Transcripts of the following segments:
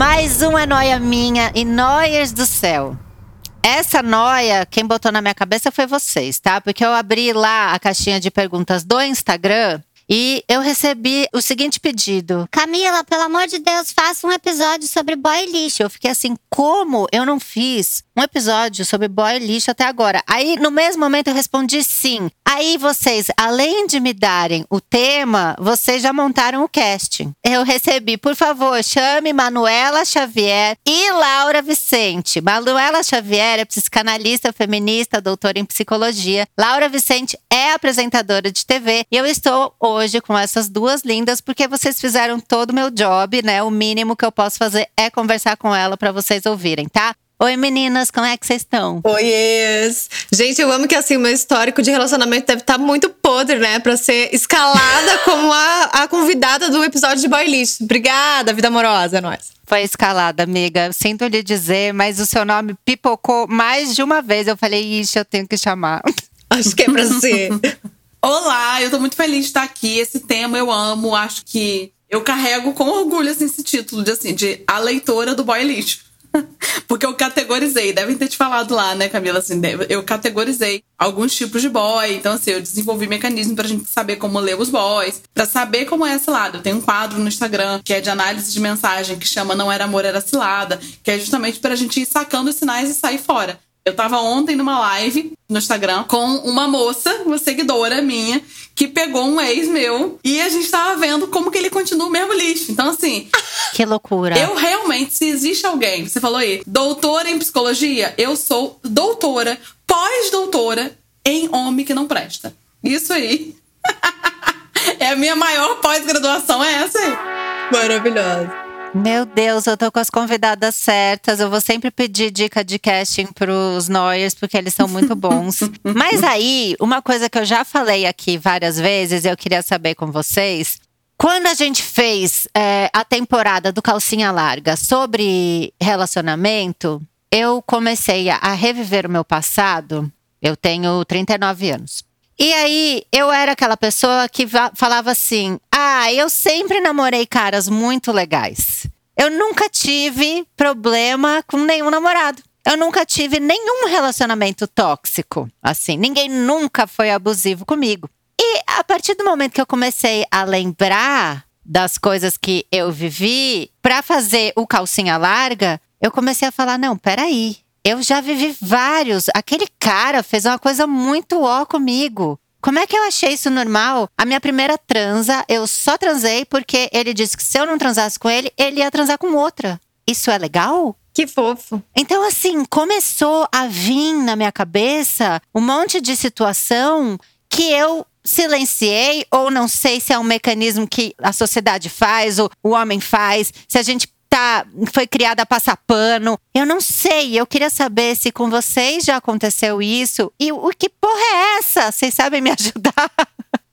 Mais uma noia minha e noias do céu. Essa noia, quem botou na minha cabeça foi vocês, tá? Porque eu abri lá a caixinha de perguntas do Instagram e eu recebi o seguinte pedido: Camila, pelo amor de Deus, faça um episódio sobre boy lixo. Eu fiquei assim, como eu não fiz um episódio sobre boy lixo até agora? Aí, no mesmo momento, eu respondi sim. Aí vocês, além de me darem o tema, vocês já montaram o casting. Eu recebi, por favor, chame Manuela Xavier e Laura Vicente. Manuela Xavier é psicanalista feminista, doutora em psicologia. Laura Vicente é apresentadora de TV. E eu estou hoje com essas duas lindas porque vocês fizeram todo o meu job, né? O mínimo que eu posso fazer é conversar com ela para vocês ouvirem, tá? Oi meninas, como é que vocês estão? Oiês! Gente, eu amo que assim, o meu histórico de relacionamento deve estar tá muito podre, né? Pra ser escalada como a, a convidada do episódio de Boy Lixo. Obrigada, vida amorosa, é nóis. Foi escalada, amiga. Sinto lhe dizer, mas o seu nome pipocou mais de uma vez. Eu falei, ixi, eu tenho que chamar. Acho que é pra ser. Olá, eu tô muito feliz de estar aqui. Esse tema eu amo. Acho que eu carrego com orgulho assim, esse título de assim, de a leitora do boy lixo. Porque eu categorizei, devem ter te falado lá, né, Camila? Assim, eu categorizei alguns tipos de boy. Então, assim, eu desenvolvi mecanismo pra gente saber como ler os boys, pra saber como é lado. Eu tenho um quadro no Instagram que é de análise de mensagem que chama Não Era Amor, Era Cilada, que é justamente pra gente ir sacando os sinais e sair fora. Eu tava ontem numa live no Instagram com uma moça, uma seguidora minha, que pegou um ex meu e a gente tava vendo como que ele continua o mesmo lixo. Então, assim. Que loucura. Eu realmente, se existe alguém, você falou aí, doutora em psicologia, eu sou doutora, pós-doutora em homem que não presta. Isso aí. é a minha maior pós-graduação, é essa aí. Maravilhosa. Meu Deus, eu tô com as convidadas certas. Eu vou sempre pedir dica de casting pros Noyers, porque eles são muito bons. Mas aí, uma coisa que eu já falei aqui várias vezes, eu queria saber com vocês. Quando a gente fez é, a temporada do Calcinha Larga sobre relacionamento, eu comecei a reviver o meu passado. Eu tenho 39 anos. E aí, eu era aquela pessoa que falava assim: ah, eu sempre namorei caras muito legais. Eu nunca tive problema com nenhum namorado. Eu nunca tive nenhum relacionamento tóxico. Assim, ninguém nunca foi abusivo comigo. E a partir do momento que eu comecei a lembrar das coisas que eu vivi para fazer o calcinha larga, eu comecei a falar: não, peraí, eu já vivi vários. Aquele cara fez uma coisa muito ó comigo. Como é que eu achei isso normal? A minha primeira transa, eu só transei porque ele disse que se eu não transasse com ele, ele ia transar com outra. Isso é legal? Que fofo. Então, assim, começou a vir na minha cabeça um monte de situação que eu silenciei, ou não sei se é um mecanismo que a sociedade faz, ou o homem faz, se a gente tá, foi criada a passar pano. Eu não sei, eu queria saber se com vocês já aconteceu isso. E o que porra é essa? Vocês sabem me ajudar?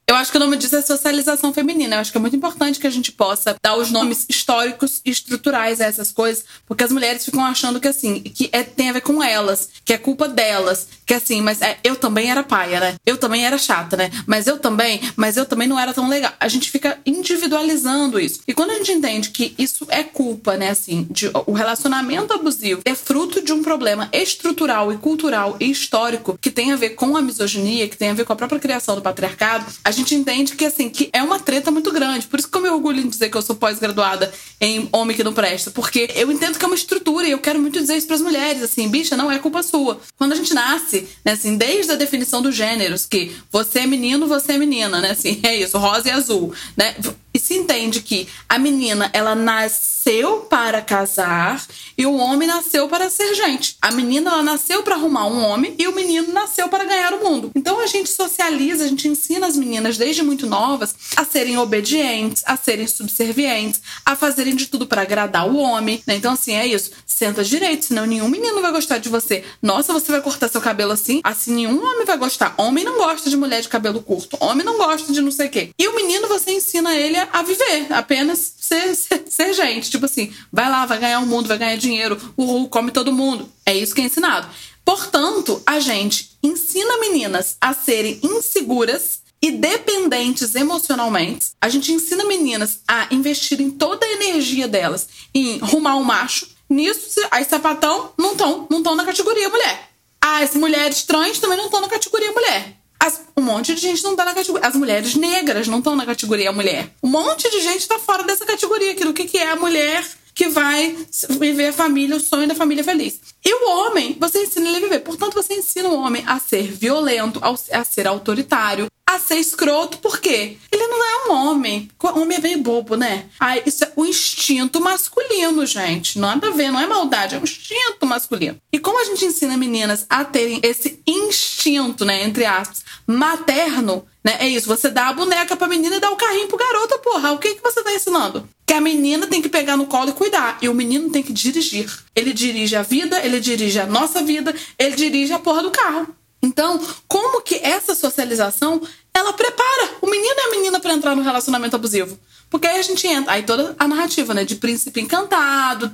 Eu acho que o nome disso é socialização feminina. Eu acho que é muito importante que a gente possa dar os nomes históricos e estruturais a essas coisas, porque as mulheres ficam achando que assim, que é, tem a ver com elas, que é culpa delas, que assim, mas é, eu também era paia, né? Eu também era chata, né? Mas eu também, mas eu também não era tão legal. A gente fica individualizando isso. E quando a gente entende que isso é culpa, né, assim, de o relacionamento abusivo é fruto de um problema estrutural e cultural e histórico que tem a ver com a misoginia, que tem a ver com a própria criação do patriarcado, a gente entende que, assim, que é uma treta muito grande. Por isso que eu me orgulho em dizer que eu sou pós-graduada em Homem que Não Presta. Porque eu entendo que é uma estrutura e eu quero muito dizer isso pras mulheres, assim, bicha, não é culpa sua. Quando a gente nasce, né, assim, desde a definição dos gêneros, que você é menino, você é menina, né, assim, é isso, rosa e azul, né? Se entende que a menina, ela nasceu para casar e o homem nasceu para ser gente. A menina, ela nasceu para arrumar um homem e o menino nasceu para ganhar o mundo. Então a gente socializa, a gente ensina as meninas desde muito novas a serem obedientes, a serem subservientes, a fazerem de tudo para agradar o homem. Né? Então, assim, é isso. Senta direito, senão nenhum menino vai gostar de você. Nossa, você vai cortar seu cabelo assim? Assim nenhum homem vai gostar. Homem não gosta de mulher de cabelo curto. Homem não gosta de não sei o quê. E o menino, você ensina ele a viver, apenas ser, ser, ser gente. Tipo assim, vai lá, vai ganhar o mundo, vai ganhar dinheiro, uhul, come todo mundo. É isso que é ensinado. Portanto, a gente ensina meninas a serem inseguras e dependentes emocionalmente. A gente ensina meninas a investirem toda a energia delas em rumar um macho. Nisso, as sapatão não estão não na categoria mulher. As mulheres trans também não estão na categoria mulher. As, um monte de gente não tá na categoria. As mulheres negras não estão na categoria mulher. Um monte de gente tá fora dessa categoria aqui do que, que é a mulher que vai viver a família, o sonho da família feliz. E o homem, você ensina ele a viver. Portanto, você ensina o homem a ser violento, a ser autoritário, a ser escroto, por quê? Ele não é um homem. Homem é meio bobo, né? Aí, isso é o instinto masculino, gente. Nada a ver, não é maldade, é um instinto masculino. E como a gente ensina meninas a terem esse instinto, né, entre aspas, materno, né? É isso, você dá a boneca pra menina e dá o carrinho pro garoto, porra. O que, que você tá ensinando? Que a menina tem que pegar no colo e cuidar. E o menino tem que dirigir. Ele dirige a vida, ele dirige a nossa vida, ele dirige a porra do carro. Então, como que essa socialização ela prepara o menino e a menina para entrar no relacionamento abusivo? Porque aí a gente entra, aí toda a narrativa, né, de príncipe encantado,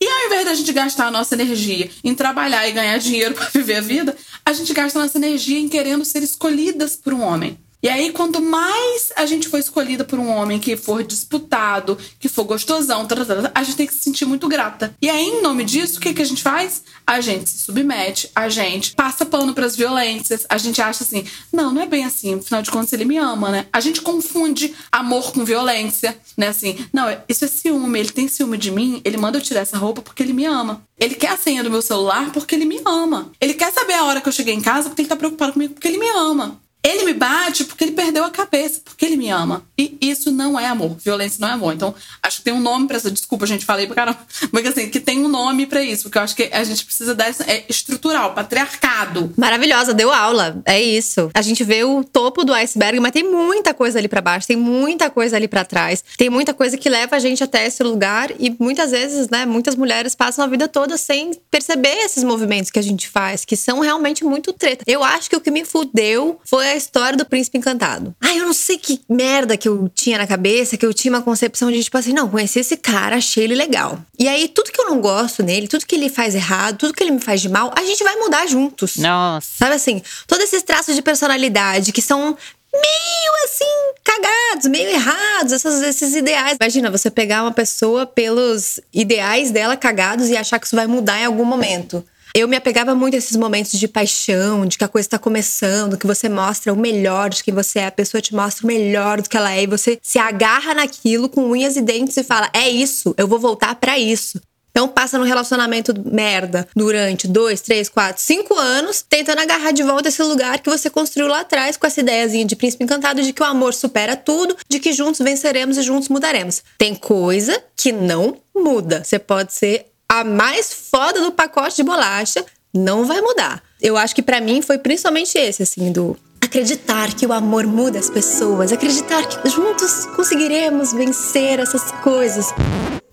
e ao invés da gente gastar a nossa energia em trabalhar e ganhar dinheiro para viver a vida, a gente gasta a nossa energia em querendo ser escolhidas por um homem. E aí, quanto mais a gente for escolhida por um homem que for disputado, que for gostosão, a gente tem que se sentir muito grata. E aí, em nome disso, o que, que a gente faz? A gente se submete, a gente passa pano para as violências, a gente acha assim, não, não é bem assim, afinal de contas ele me ama, né? A gente confunde amor com violência, né? Assim, não, isso é ciúme, ele tem ciúme de mim, ele manda eu tirar essa roupa porque ele me ama. Ele quer a senha do meu celular porque ele me ama. Ele quer saber a hora que eu cheguei em casa porque ele tá preocupado comigo porque ele me ama. Ele me bate porque ele perdeu a cabeça, porque ele me ama. E isso não é amor. Violência não é amor. Então, acho que tem um nome para essa. Desculpa, gente, falei pra caramba. Mas assim, que tem um nome para isso. Porque eu acho que a gente precisa dar. É estrutural, patriarcado. Maravilhosa, deu aula. É isso. A gente vê o topo do iceberg, mas tem muita coisa ali para baixo, tem muita coisa ali para trás. Tem muita coisa que leva a gente até esse lugar. E muitas vezes, né, muitas mulheres passam a vida toda sem perceber esses movimentos que a gente faz, que são realmente muito treta. Eu acho que o que me fudeu foi a história do príncipe encantado. Ai, eu não sei que merda que eu tinha na cabeça, que eu tinha uma concepção de tipo assim, não, conheci esse cara, achei ele legal. E aí, tudo que eu não gosto nele, tudo que ele faz errado, tudo que ele me faz de mal, a gente vai mudar juntos. Nossa. Sabe assim, todos esses traços de personalidade que são meio assim, cagados, meio errados, essas, esses ideais. Imagina você pegar uma pessoa pelos ideais dela cagados e achar que isso vai mudar em algum momento. Eu me apegava muito a esses momentos de paixão, de que a coisa está começando, que você mostra o melhor de quem você é, a pessoa te mostra o melhor do que ela é, e você se agarra naquilo com unhas e dentes e fala: é isso, eu vou voltar para isso. Então passa no relacionamento merda durante dois, três, quatro, cinco anos, tentando agarrar de volta esse lugar que você construiu lá atrás com essa ideiazinha de príncipe encantado de que o amor supera tudo, de que juntos venceremos e juntos mudaremos. Tem coisa que não muda. Você pode ser a mais foda do pacote de bolacha, não vai mudar. Eu acho que para mim foi principalmente esse, assim, do acreditar que o amor muda as pessoas, acreditar que juntos conseguiremos vencer essas coisas.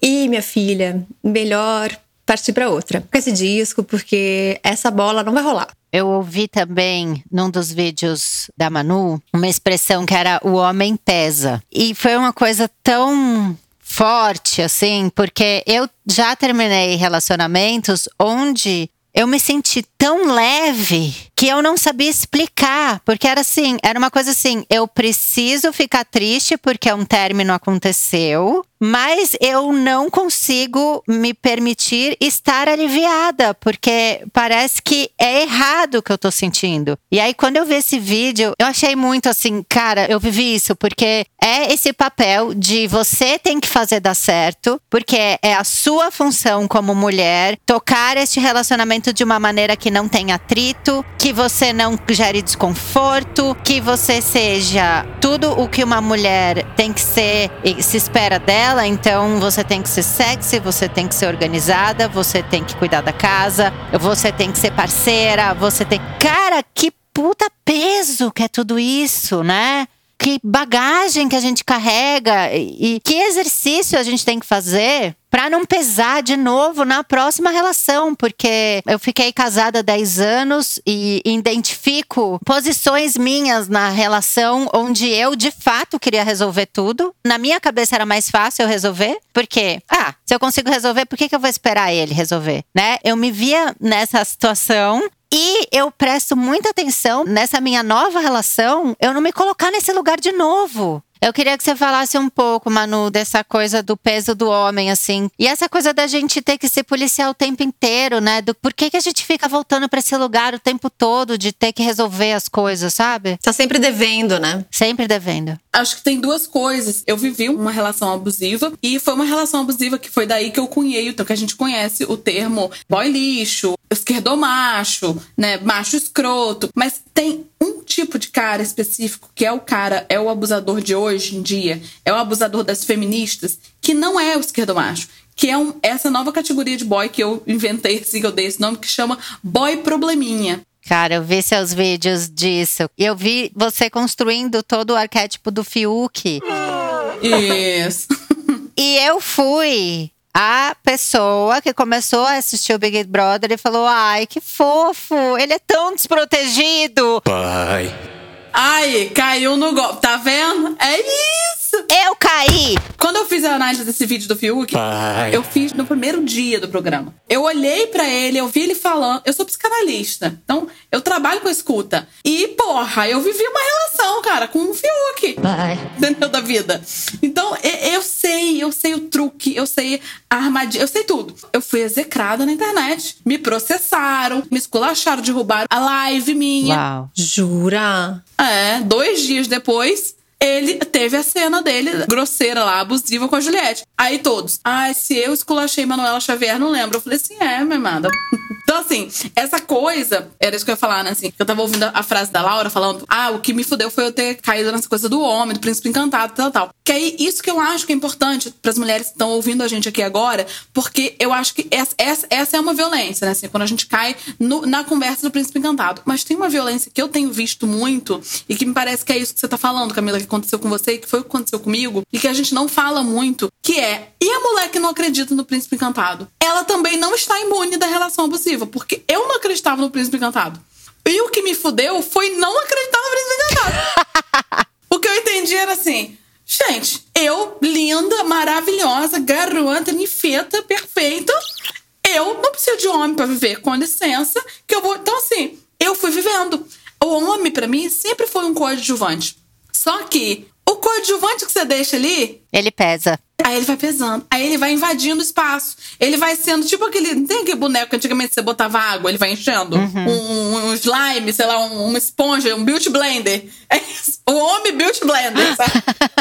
E minha filha, melhor partir para outra com esse disco, porque essa bola não vai rolar. Eu ouvi também num dos vídeos da Manu uma expressão que era o homem pesa. E foi uma coisa tão forte, assim, porque eu já terminei relacionamentos onde eu me senti tão leve que eu não sabia explicar, porque era assim, era uma coisa assim, eu preciso ficar triste porque um término aconteceu, mas eu não consigo me permitir estar aliviada, porque parece que é errado o que eu tô sentindo. E aí, quando eu vi esse vídeo, eu achei muito assim, cara, eu vivi isso, porque é esse papel de você tem que fazer dar certo, porque é a sua função como mulher tocar este relacionamento de uma maneira que não tenha atrito, que você não gere desconforto, que você seja tudo o que uma mulher tem que ser e se espera dela. Então você tem que ser sexy, você tem que ser organizada, você tem que cuidar da casa, você tem que ser parceira, você tem. Cara, que puta peso que é tudo isso, né? Que bagagem que a gente carrega e que exercício a gente tem que fazer para não pesar de novo na próxima relação, porque eu fiquei casada há 10 anos e identifico posições minhas na relação onde eu de fato queria resolver tudo. Na minha cabeça era mais fácil eu resolver, porque, ah, se eu consigo resolver, por que, que eu vou esperar ele resolver, né? Eu me via nessa situação e eu presto muita atenção nessa minha nova relação, eu não me colocar nesse lugar de novo. Eu queria que você falasse um pouco, Manu, dessa coisa do peso do homem, assim. E essa coisa da gente ter que se policiar o tempo inteiro, né? Do por que, que a gente fica voltando para esse lugar o tempo todo, de ter que resolver as coisas, sabe? Tá sempre devendo, né? Sempre devendo. Acho que tem duas coisas. Eu vivi uma relação abusiva e foi uma relação abusiva que foi daí que eu cunhei, então que a gente conhece o termo boy lixo, esquerdomacho, né? Macho escroto. Mas tem um tipo de cara específico que é o cara, é o abusador de hoje em dia, é o abusador das feministas, que não é o esquerdomacho. Que é um, essa nova categoria de boy que eu inventei, assim, que eu dei esse nome, que chama boy probleminha. Cara, eu vi seus vídeos disso. E eu vi você construindo todo o arquétipo do Fiuk. Isso. e eu fui a pessoa que começou a assistir o Big Brother e falou: Ai, que fofo, ele é tão desprotegido. Pai. Ai, caiu no golpe, tá vendo? É isso! Eu caí! Quando eu fiz a análise desse vídeo do Fiuk, Pai. eu fiz no primeiro dia do programa. Eu olhei para ele, eu vi ele falando. Eu sou psicanalista, então eu trabalho com escuta. E, porra, eu vivi uma relação, cara, com o Fiuk. Pai. Entendeu? Da vida. Então, eu sei, eu sei o truque, eu sei a armadilha, eu sei tudo. Eu fui execrada na internet. Me processaram, me esculacharam, derrubaram a live minha. Uau. Jura? É, dois dias depois, ele teve a cena dele, grosseira lá, abusiva com a Juliette. Aí todos, ai, ah, se eu esculachei Manuela Xavier, não lembro. Eu falei assim, é, minha amada. Então, assim, essa coisa, era isso que eu ia falar, né? Assim, eu tava ouvindo a frase da Laura falando, ah, o que me fudeu foi eu ter caído nessa coisa do homem, do príncipe encantado, tal, tal. Que aí, isso que eu acho que é importante para as mulheres que estão ouvindo a gente aqui agora, porque eu acho que essa, essa, essa é uma violência, né? Assim, quando a gente cai no, na conversa do príncipe encantado. Mas tem uma violência que eu tenho visto muito e que me parece que é isso que você tá falando, Camila, que aconteceu com você, que foi o que aconteceu comigo, e que a gente não fala muito, que é, e a mulher que não acredita no príncipe encantado? Ela também não está imune da relação abusiva, porque eu não acreditava no príncipe encantado. E o que me fudeu foi não acreditar no príncipe encantado. o que eu entendi era assim, gente, eu, linda, maravilhosa, garota, ninfeta, perfeita, eu não preciso de homem para viver, com licença, que eu vou. Então, assim, eu fui vivendo. O homem, para mim, sempre foi um coadjuvante. Só que coadjuvante que você deixa ali. Ele pesa. Aí ele vai pesando. Aí ele vai invadindo o espaço. Ele vai sendo tipo aquele. Não tem aquele boneco que antigamente você botava água, ele vai enchendo? Uhum. Um, um, slime, sei lá, um, uma esponja, um beauty blender. É isso. O homem beauty blender, sabe?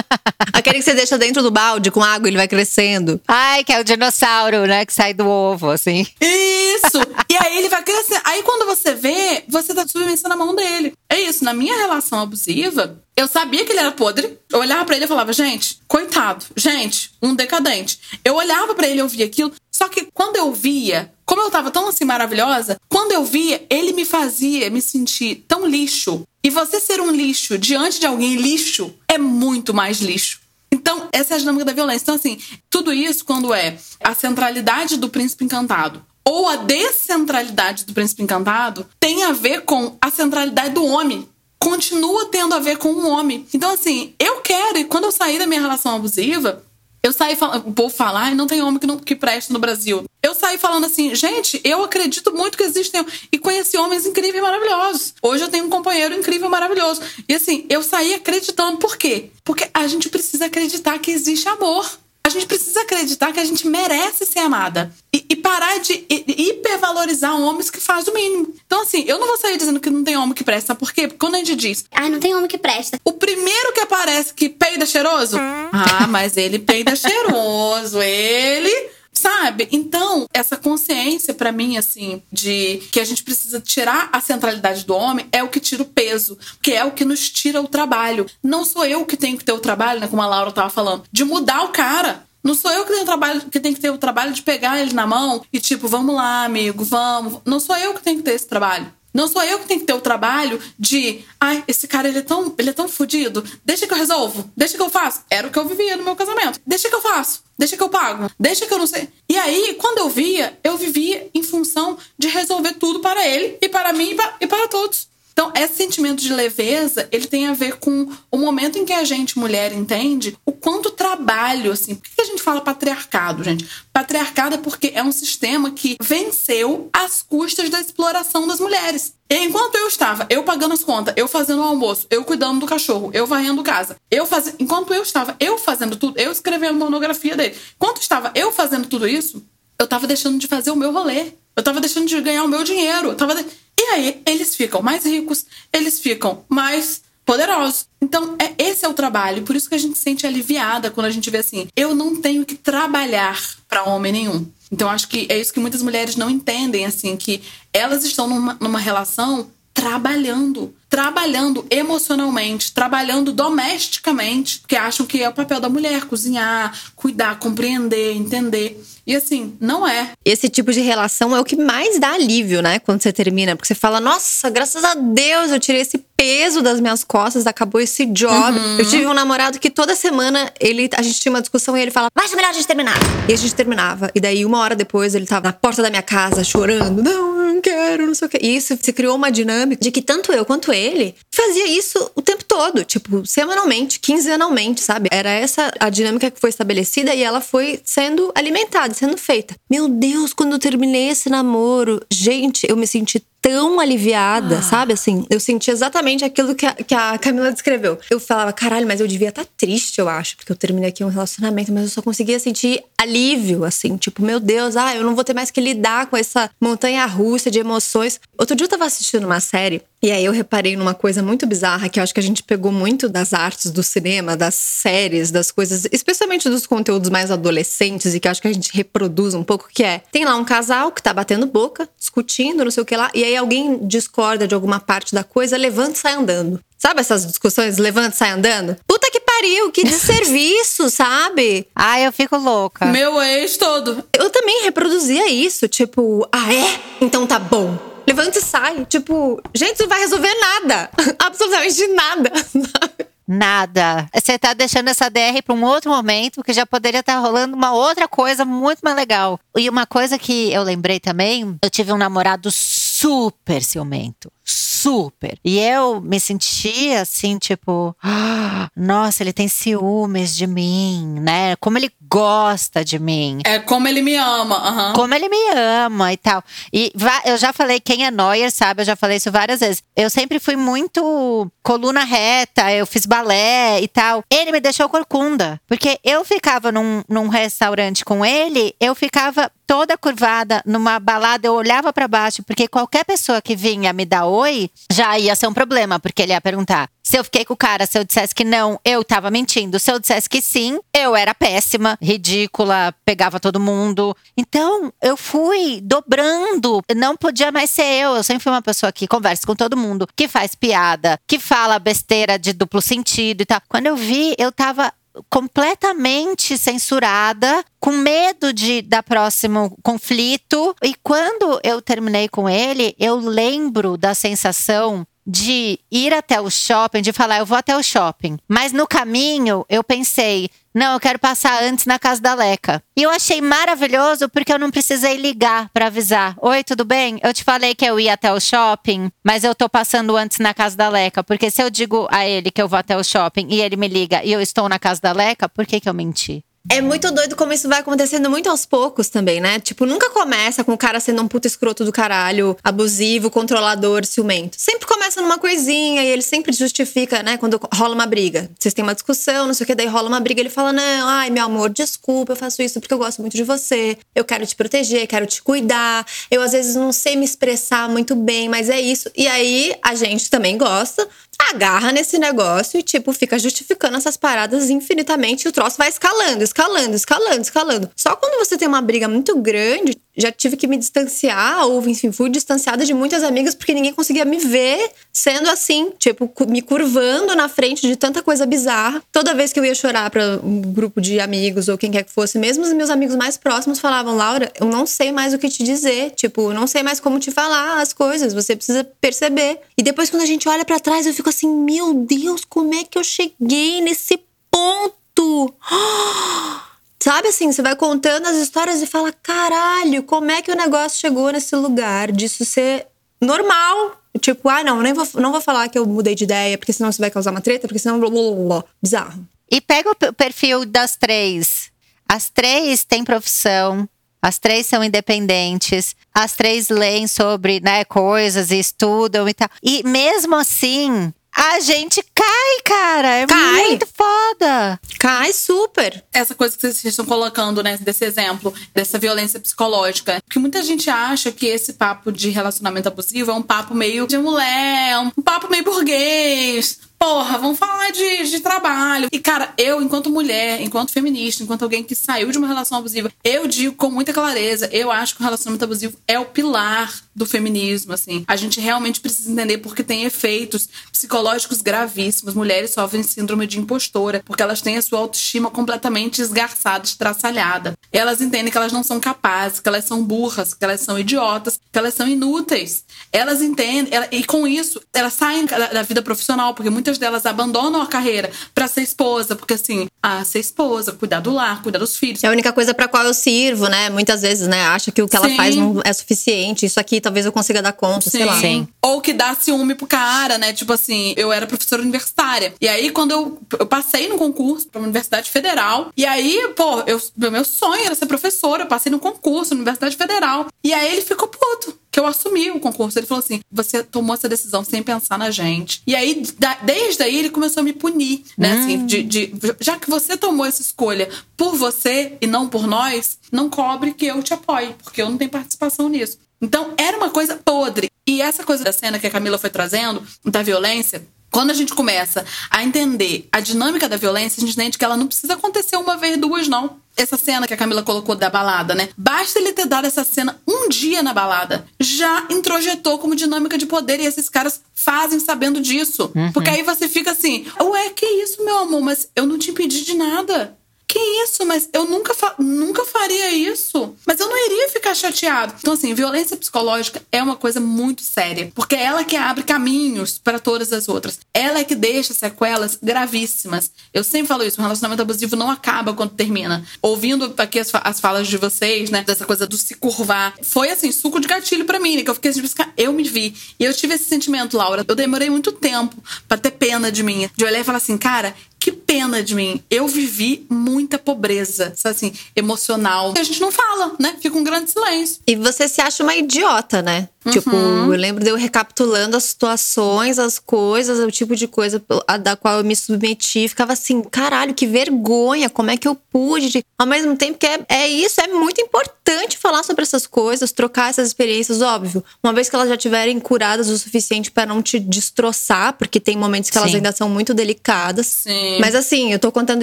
Aquele que você deixa dentro do balde com água, ele vai crescendo. Ai, que é o dinossauro, né? Que sai do ovo, assim. Isso! e aí ele vai crescendo. Aí quando você vê, você tá submissão na mão dele. É isso. Na minha relação abusiva, eu sabia que ele era podre. Eu olhava para ele e falava, gente, coitado, gente, um decadente. Eu olhava para ele e ouvia aquilo. Só que quando eu via, como eu tava tão assim maravilhosa, quando eu via, ele me fazia me sentir tão lixo. E você ser um lixo diante de alguém lixo é muito mais lixo. Então, essa é a dinâmica da violência. Então, assim, tudo isso quando é a centralidade do príncipe encantado ou a descentralidade do príncipe encantado tem a ver com a centralidade do homem continua tendo a ver com um homem. Então, assim, eu quero, e quando eu saí da minha relação abusiva, eu saí falando, vou falar, e não tem homem que, não, que presta no Brasil. Eu saí falando assim, gente, eu acredito muito que existem. E conheci homens incríveis e maravilhosos. Hoje eu tenho um companheiro incrível e maravilhoso. E assim, eu saí acreditando. Por quê? Porque a gente precisa acreditar que existe amor. A gente precisa acreditar que a gente merece ser amada. E, e parar de hipervalorizar homens que fazem o mínimo. Então, assim, eu não vou sair dizendo que não tem homem que presta. Por quê? Porque quando a gente diz. Ai, não tem homem que presta. O primeiro que aparece que peida cheiroso. Ah, mas ele peida cheiroso. Ele sabe? Então, essa consciência para mim assim de que a gente precisa tirar a centralidade do homem é o que tira o peso, que é o que nos tira o trabalho. Não sou eu que tenho que ter o trabalho, né, como a Laura tava falando, de mudar o cara. Não sou eu que tenho, trabalho, que tenho que ter o trabalho de pegar ele na mão e tipo, vamos lá, amigo, vamos. Não sou eu que tenho que ter esse trabalho. Não sou eu que tenho que ter o trabalho de, ai, esse cara ele é tão, ele é tão fodido. Deixa que eu resolvo. Deixa que eu faço. Era o que eu vivia no meu casamento. Deixa que eu faço. Deixa que eu pago. Deixa que eu não sei. E aí, quando eu via, eu vivia em função de resolver tudo para ele e para mim e para, e para todos. Então, esse sentimento de leveza, ele tem a ver com o momento em que a gente, mulher, entende o quanto trabalho, assim. Por que a gente fala patriarcado, gente? Patriarcado é porque é um sistema que venceu às custas da exploração das mulheres. Enquanto eu estava, eu pagando as contas, eu fazendo o almoço, eu cuidando do cachorro, eu varrendo casa, eu fazendo. Enquanto eu estava, eu fazendo tudo, eu escrevendo monografia dele. Enquanto estava eu fazendo tudo isso, eu estava deixando de fazer o meu rolê. Eu estava deixando de ganhar o meu dinheiro. Tava de... E aí eles ficam mais ricos, eles ficam mais poderosos. Então, é, esse é o trabalho. Por isso que a gente se sente aliviada quando a gente vê assim: eu não tenho que trabalhar para homem nenhum. Então, acho que é isso que muitas mulheres não entendem, assim, que elas estão numa, numa relação trabalhando, trabalhando emocionalmente, trabalhando domesticamente, porque acham que é o papel da mulher cozinhar, cuidar, compreender, entender. E assim, não é. Esse tipo de relação é o que mais dá alívio, né? Quando você termina. Porque você fala, nossa, graças a Deus eu tirei esse peso das minhas costas, acabou esse job. Uhum. Eu tive um namorado que toda semana ele, a gente tinha uma discussão e ele falava, mas é melhor a gente terminar. E a gente terminava. E daí, uma hora depois, ele tava na porta da minha casa chorando. Não, eu não quero, não sei o quê. E isso se criou uma dinâmica de que tanto eu quanto ele fazia isso o tempo todo, tipo, semanalmente, quinzenalmente, sabe? Era essa a dinâmica que foi estabelecida e ela foi sendo alimentada, sendo feita. Meu Deus, quando eu terminei esse namoro, gente, eu me senti tão aliviada, ah. sabe? Assim, eu senti exatamente aquilo que a, que a Camila descreveu. Eu falava, caralho, mas eu devia estar tá triste, eu acho, porque eu terminei aqui um relacionamento, mas eu só conseguia sentir alívio, assim, tipo, meu Deus, ah, eu não vou ter mais que lidar com essa montanha russa de emoções. Outro dia eu tava assistindo uma série e aí eu reparei numa coisa muito bizarra que eu acho que a gente pegou muito das artes do cinema, das séries, das coisas, especialmente dos conteúdos mais adolescentes e que eu acho que a gente reproduz um pouco, que é, tem lá um casal que tá batendo boca, discutindo, não sei o que lá, e aí alguém discorda de alguma parte da coisa, levanta e sai andando. Sabe essas discussões, levanta e sai andando? Puta que pariu, que desserviço, sabe? Ai, eu fico louca. Meu ex todo. Eu também reproduzia isso, tipo, ah é? Então tá bom. Levanta e sai. Tipo, gente, isso não vai resolver nada. Absolutamente nada? Nada. Você tá deixando essa DR para um outro momento, que já poderia estar tá rolando uma outra coisa muito mais legal. E uma coisa que eu lembrei também, eu tive um namorado super ciumento super. E eu me sentia assim, tipo, ah, nossa, ele tem ciúmes de mim, né? Como ele gosta de mim. É como ele me ama. Uhum. Como ele me ama e tal. E eu já falei, quem é Neuer sabe, eu já falei isso várias vezes. Eu sempre fui muito coluna reta, eu fiz balé e tal. Ele me deixou corcunda. Porque eu ficava num, num restaurante com ele, eu ficava toda curvada numa balada, eu olhava para baixo, porque qualquer pessoa que vinha me dar oi já ia ser um problema, porque ele ia perguntar: se eu fiquei com o cara, se eu dissesse que não, eu tava mentindo. Se eu dissesse que sim, eu era péssima, ridícula, pegava todo mundo. Então, eu fui dobrando. Não podia mais ser eu. Eu sempre fui uma pessoa que conversa com todo mundo, que faz piada, que fala besteira de duplo sentido e tal. Quando eu vi, eu tava completamente censurada, com medo de dar próximo conflito. E quando eu terminei com ele, eu lembro da sensação de ir até o shopping, de falar, eu vou até o shopping. Mas no caminho, eu pensei, não, eu quero passar antes na casa da Leca. E eu achei maravilhoso porque eu não precisei ligar para avisar. Oi, tudo bem? Eu te falei que eu ia até o shopping, mas eu tô passando antes na casa da Leca. Porque se eu digo a ele que eu vou até o shopping e ele me liga e eu estou na casa da Leca, por que, que eu menti? É muito doido como isso vai acontecendo muito aos poucos também, né? Tipo, nunca começa com o cara sendo um puta escroto do caralho, abusivo, controlador, ciumento. Sempre começa numa coisinha e ele sempre justifica, né? Quando rola uma briga. Vocês têm uma discussão, não sei o que, daí rola uma briga, ele fala: Não, ai, meu amor, desculpa, eu faço isso porque eu gosto muito de você. Eu quero te proteger, quero te cuidar. Eu às vezes não sei me expressar muito bem, mas é isso. E aí a gente também gosta agarra nesse negócio e, tipo, fica justificando essas paradas infinitamente. E o troço vai escalando, escalando, escalando, escalando. Só quando você tem uma briga muito grande, já tive que me distanciar, ou enfim, fui distanciada de muitas amigas porque ninguém conseguia me ver sendo assim, tipo, me curvando na frente de tanta coisa bizarra. Toda vez que eu ia chorar para um grupo de amigos ou quem quer que fosse, mesmo os meus amigos mais próximos falavam: Laura, eu não sei mais o que te dizer, tipo, eu não sei mais como te falar as coisas, você precisa perceber. E depois, quando a gente olha para trás, eu fico assim: meu Deus, como é que eu cheguei nesse ponto? Sabe assim, você vai contando as histórias e fala: caralho, como é que o negócio chegou nesse lugar disso ser normal? Tipo, ah, não, nem vou, não vou falar que eu mudei de ideia, porque senão isso vai causar uma treta, porque senão. Blá, blá, blá. Bizarro. E pega o perfil das três. As três têm profissão, as três são independentes, as três leem sobre né, coisas e estudam e tal. E mesmo assim, a gente cai, cara. É Cai. muito foda. Cai super. essa coisa que vocês estão colocando, né, desse exemplo, dessa violência psicológica. Porque muita gente acha que esse papo de relacionamento abusivo é um papo meio de mulher, um papo meio burguês. Porra, vamos falar de, de trabalho. E, cara, eu, enquanto mulher, enquanto feminista, enquanto alguém que saiu de uma relação abusiva, eu digo com muita clareza: eu acho que o relacionamento abusivo é o pilar do feminismo, assim. A gente realmente precisa entender porque tem efeitos psicológicos gravíssimos. Mulheres sofrem síndrome de impostora, porque elas têm a sua autoestima completamente esgarçada, estraçalhada. Elas entendem que elas não são capazes, que elas são burras, que elas são idiotas, que elas são inúteis. Elas entendem, ela- e com isso, elas saem da, da vida profissional, porque muitas delas abandonam a carreira pra ser esposa, porque assim, ah, ser esposa, cuidar do lar, cuidar dos filhos. É a única coisa pra qual eu sirvo, né? Muitas vezes, né? Acha que o que ela Sim. faz não é suficiente. Isso aqui talvez eu consiga dar conta, sei lá. Sim. Ou que dá ciúme pro cara, né? Tipo assim, eu era professora universitária. E aí, quando eu, eu passei no concurso pra uma universidade federal, e aí, pô, eu, meu meu sonho era ser professora. Eu passei no concurso na Universidade Federal. E aí ele ficou puto. Que eu assumi o concurso. Ele falou assim: você tomou essa decisão sem pensar na gente. E aí, da- desde aí, ele começou a me punir, né? Assim, de, de- já que você tomou essa escolha por você e não por nós, não cobre que eu te apoie, porque eu não tenho participação nisso. Então, era uma coisa podre. E essa coisa da cena que a Camila foi trazendo, da violência, quando a gente começa a entender a dinâmica da violência, a gente entende que ela não precisa acontecer uma vez, duas, não. Essa cena que a Camila colocou da balada, né? Basta ele ter dado essa cena um dia na balada. Já introjetou como dinâmica de poder e esses caras fazem sabendo disso. Porque aí você fica assim: Ué, que isso, meu amor? Mas eu não te impedi de nada. Que isso? Mas eu nunca, fa- nunca faria isso. Mas eu não iria ficar chateado. Então, assim, violência psicológica é uma coisa muito séria. Porque é ela que abre caminhos para todas as outras. Ela é que deixa sequelas gravíssimas. Eu sempre falo isso: um relacionamento abusivo não acaba quando termina. Ouvindo aqui as, fa- as falas de vocês, né? Dessa coisa do se curvar. Foi, assim, suco de gatilho pra mim, né? Que eu fiquei assim, tipo, eu me vi. E eu tive esse sentimento, Laura. Eu demorei muito tempo pra ter pena de mim. De olhar e falar assim, cara, que pena de mim. Eu vivi muita pobreza, assim, emocional. E a gente não fala, né? Fica um grande silêncio. E você se acha uma idiota, né? Tipo, eu lembro de eu recapitulando as situações, as coisas, o tipo de coisa da qual eu me submeti. Ficava assim, caralho, que vergonha, como é que eu pude? Ao mesmo tempo que é, é isso, é muito importante falar sobre essas coisas, trocar essas experiências, óbvio. Uma vez que elas já estiverem curadas o suficiente para não te destroçar, porque tem momentos que elas Sim. ainda são muito delicadas. Sim. Mas assim, eu tô contando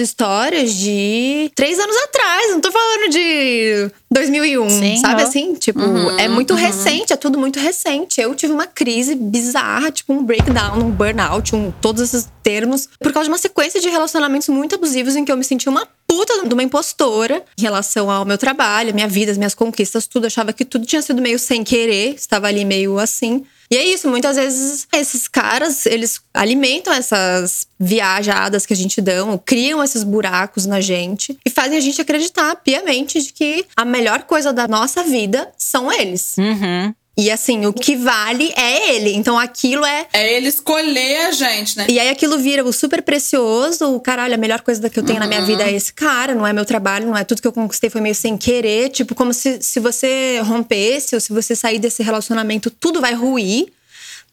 histórias de três anos atrás, não tô falando de 2001, Sim, sabe ó. assim? Tipo, Uhum, é muito recente, é tudo muito recente. Eu tive uma crise bizarra, tipo um breakdown, um burnout, um, todos esses termos, por causa de uma sequência de relacionamentos muito abusivos em que eu me senti uma puta de uma impostora em relação ao meu trabalho, minha vida, as minhas conquistas, tudo. Achava que tudo tinha sido meio sem querer, estava ali meio assim. E é isso, muitas vezes esses caras, eles alimentam essas viajadas que a gente dão, criam esses buracos na gente e fazem a gente acreditar piamente de que a melhor coisa da nossa vida são eles. Uhum. E assim, o que vale é ele. Então aquilo é. É ele escolher a gente, né? E aí aquilo vira o super precioso, o caralho, a melhor coisa que eu tenho uhum. na minha vida é esse cara, não é meu trabalho, não é tudo que eu conquistei, foi meio sem querer. Tipo, como se, se você rompesse ou se você sair desse relacionamento, tudo vai ruir.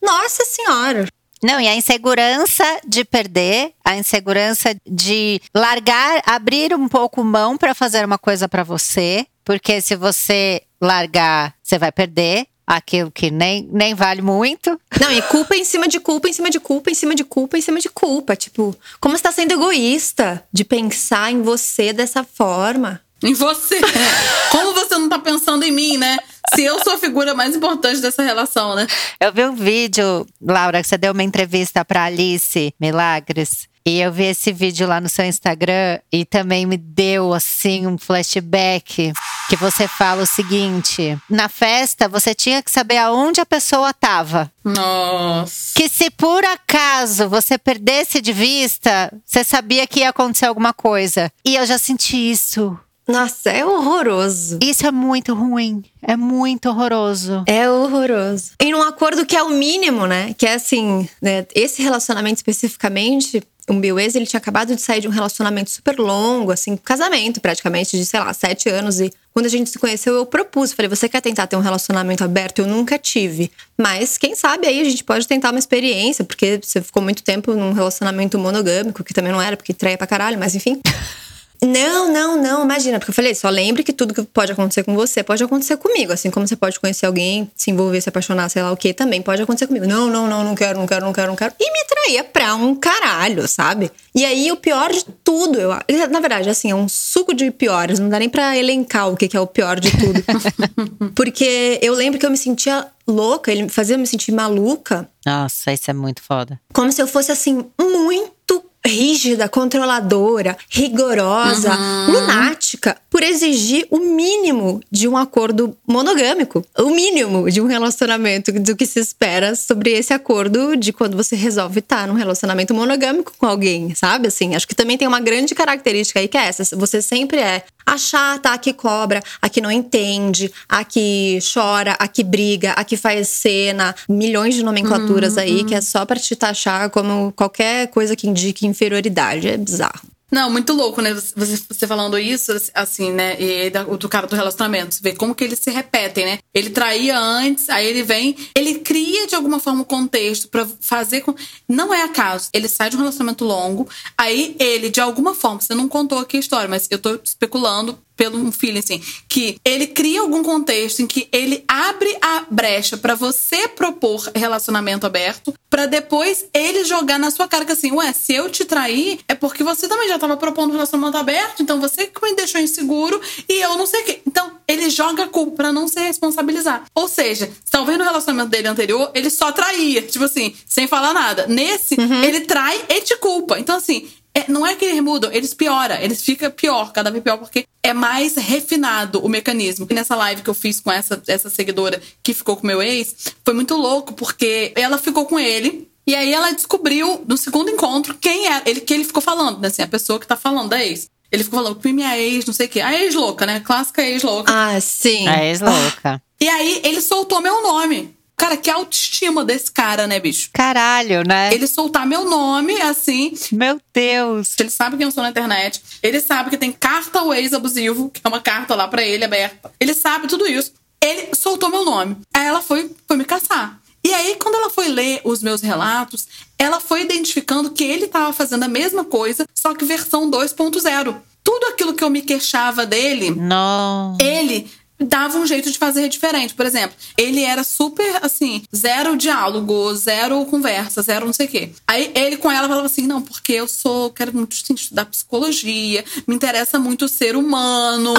Nossa senhora. Não, e a insegurança de perder, a insegurança de largar, abrir um pouco mão para fazer uma coisa para você, porque se você largar, você vai perder aquilo que nem, nem vale muito. Não, e culpa em cima de culpa, em cima de culpa, em cima de culpa, em cima de culpa. Tipo, como você tá sendo egoísta de pensar em você dessa forma? Em você. Como você não tá pensando em mim, né? Se eu sou a figura mais importante dessa relação, né? Eu vi um vídeo, Laura, que você deu uma entrevista pra Alice Milagres. E eu vi esse vídeo lá no seu Instagram e também me deu assim um flashback que você fala o seguinte: na festa você tinha que saber aonde a pessoa tava. Nossa. Que se por acaso você perdesse de vista, você sabia que ia acontecer alguma coisa. E eu já senti isso. Nossa, é horroroso. Isso é muito ruim. É muito horroroso. É horroroso. E num acordo que é o mínimo, né? Que é assim, né? esse relacionamento especificamente, o meu ex, ele tinha acabado de sair de um relacionamento super longo, assim, casamento praticamente, de, sei lá, sete anos. E quando a gente se conheceu, eu propus. Falei, você quer tentar ter um relacionamento aberto? Eu nunca tive. Mas quem sabe aí a gente pode tentar uma experiência, porque você ficou muito tempo num relacionamento monogâmico, que também não era, porque traia pra caralho, mas enfim. Não, não, não, imagina, porque eu falei, só lembre que tudo que pode acontecer com você pode acontecer comigo. Assim como você pode conhecer alguém, se envolver, se apaixonar, sei lá o que, também pode acontecer comigo. Não, não, não, não quero, não quero, não quero, não quero. E me traía pra um caralho, sabe? E aí, o pior de tudo, eu, na verdade, assim, é um suco de piores, não dá nem pra elencar o que é o pior de tudo. porque eu lembro que eu me sentia louca, ele fazia me sentir maluca. Nossa, isso é muito foda. Como se eu fosse, assim, muito rígida, controladora, rigorosa, uhum. lunática, por exigir o mínimo de um acordo monogâmico, o mínimo de um relacionamento do que se espera sobre esse acordo de quando você resolve estar num relacionamento monogâmico com alguém, sabe? Assim, acho que também tem uma grande característica aí que é essa, você sempre é a chata, a que cobra, a que não entende, a que chora, a que briga, a que faz cena, milhões de nomenclaturas uhum, aí que é só para te taxar como qualquer coisa que indique inferioridade. É bizarro. Não, muito louco, né? Você, você falando isso, assim, né? E do, do cara do relacionamento. Você vê como que eles se repetem, né? Ele traía antes, aí ele vem, ele cria de alguma forma o um contexto para fazer com. Não é acaso. Ele sai de um relacionamento longo, aí ele, de alguma forma, você não contou aqui a história, mas eu tô especulando pelo um feeling assim, que ele cria algum contexto em que ele abre a brecha para você propor relacionamento aberto, para depois ele jogar na sua cara que assim, ué, se eu te trair, é porque você também já tava propondo relacionamento aberto, então você que me deixou inseguro e eu não sei o quê. Então, ele joga a culpa pra não se responsabilizar. Ou seja, talvez no relacionamento dele anterior, ele só traía, tipo assim, sem falar nada. Nesse, uhum. ele trai e te culpa. Então, assim, é, não é que eles mudam, eles pioram, eles ficam pior, cada vez pior, porque é mais refinado o mecanismo. E nessa live que eu fiz com essa, essa seguidora que ficou com meu ex, foi muito louco, porque ela ficou com ele. E aí ela descobriu no segundo encontro quem era, ele que ele ficou falando, né? Assim, a pessoa que tá falando da ex. Ele ficou falando que minha ex, não sei o quê. A ex louca, né? Clássica ex louca. Ah, sim. A ex louca. E aí ele soltou meu nome. Cara, que autoestima desse cara, né, bicho? Caralho, né? Ele soltar meu nome, assim. Meu Deus. Ele sabe quem eu sou na internet. Ele sabe que tem carta ao ex-abusivo, que é uma carta lá para ele aberta. Ele sabe tudo isso. Ele soltou meu nome. Aí ela foi, foi me caçar. E aí, quando ela foi ler os meus relatos, ela foi identificando que ele estava fazendo a mesma coisa, só que versão 2.0. Tudo aquilo que eu me queixava dele, não. ele dava um jeito de fazer diferente. Por exemplo, ele era super assim, zero diálogo, zero conversa, zero não sei o quê. Aí ele com ela falava assim: não, porque eu sou, quero muito assim, estudar psicologia, me interessa muito o ser humano.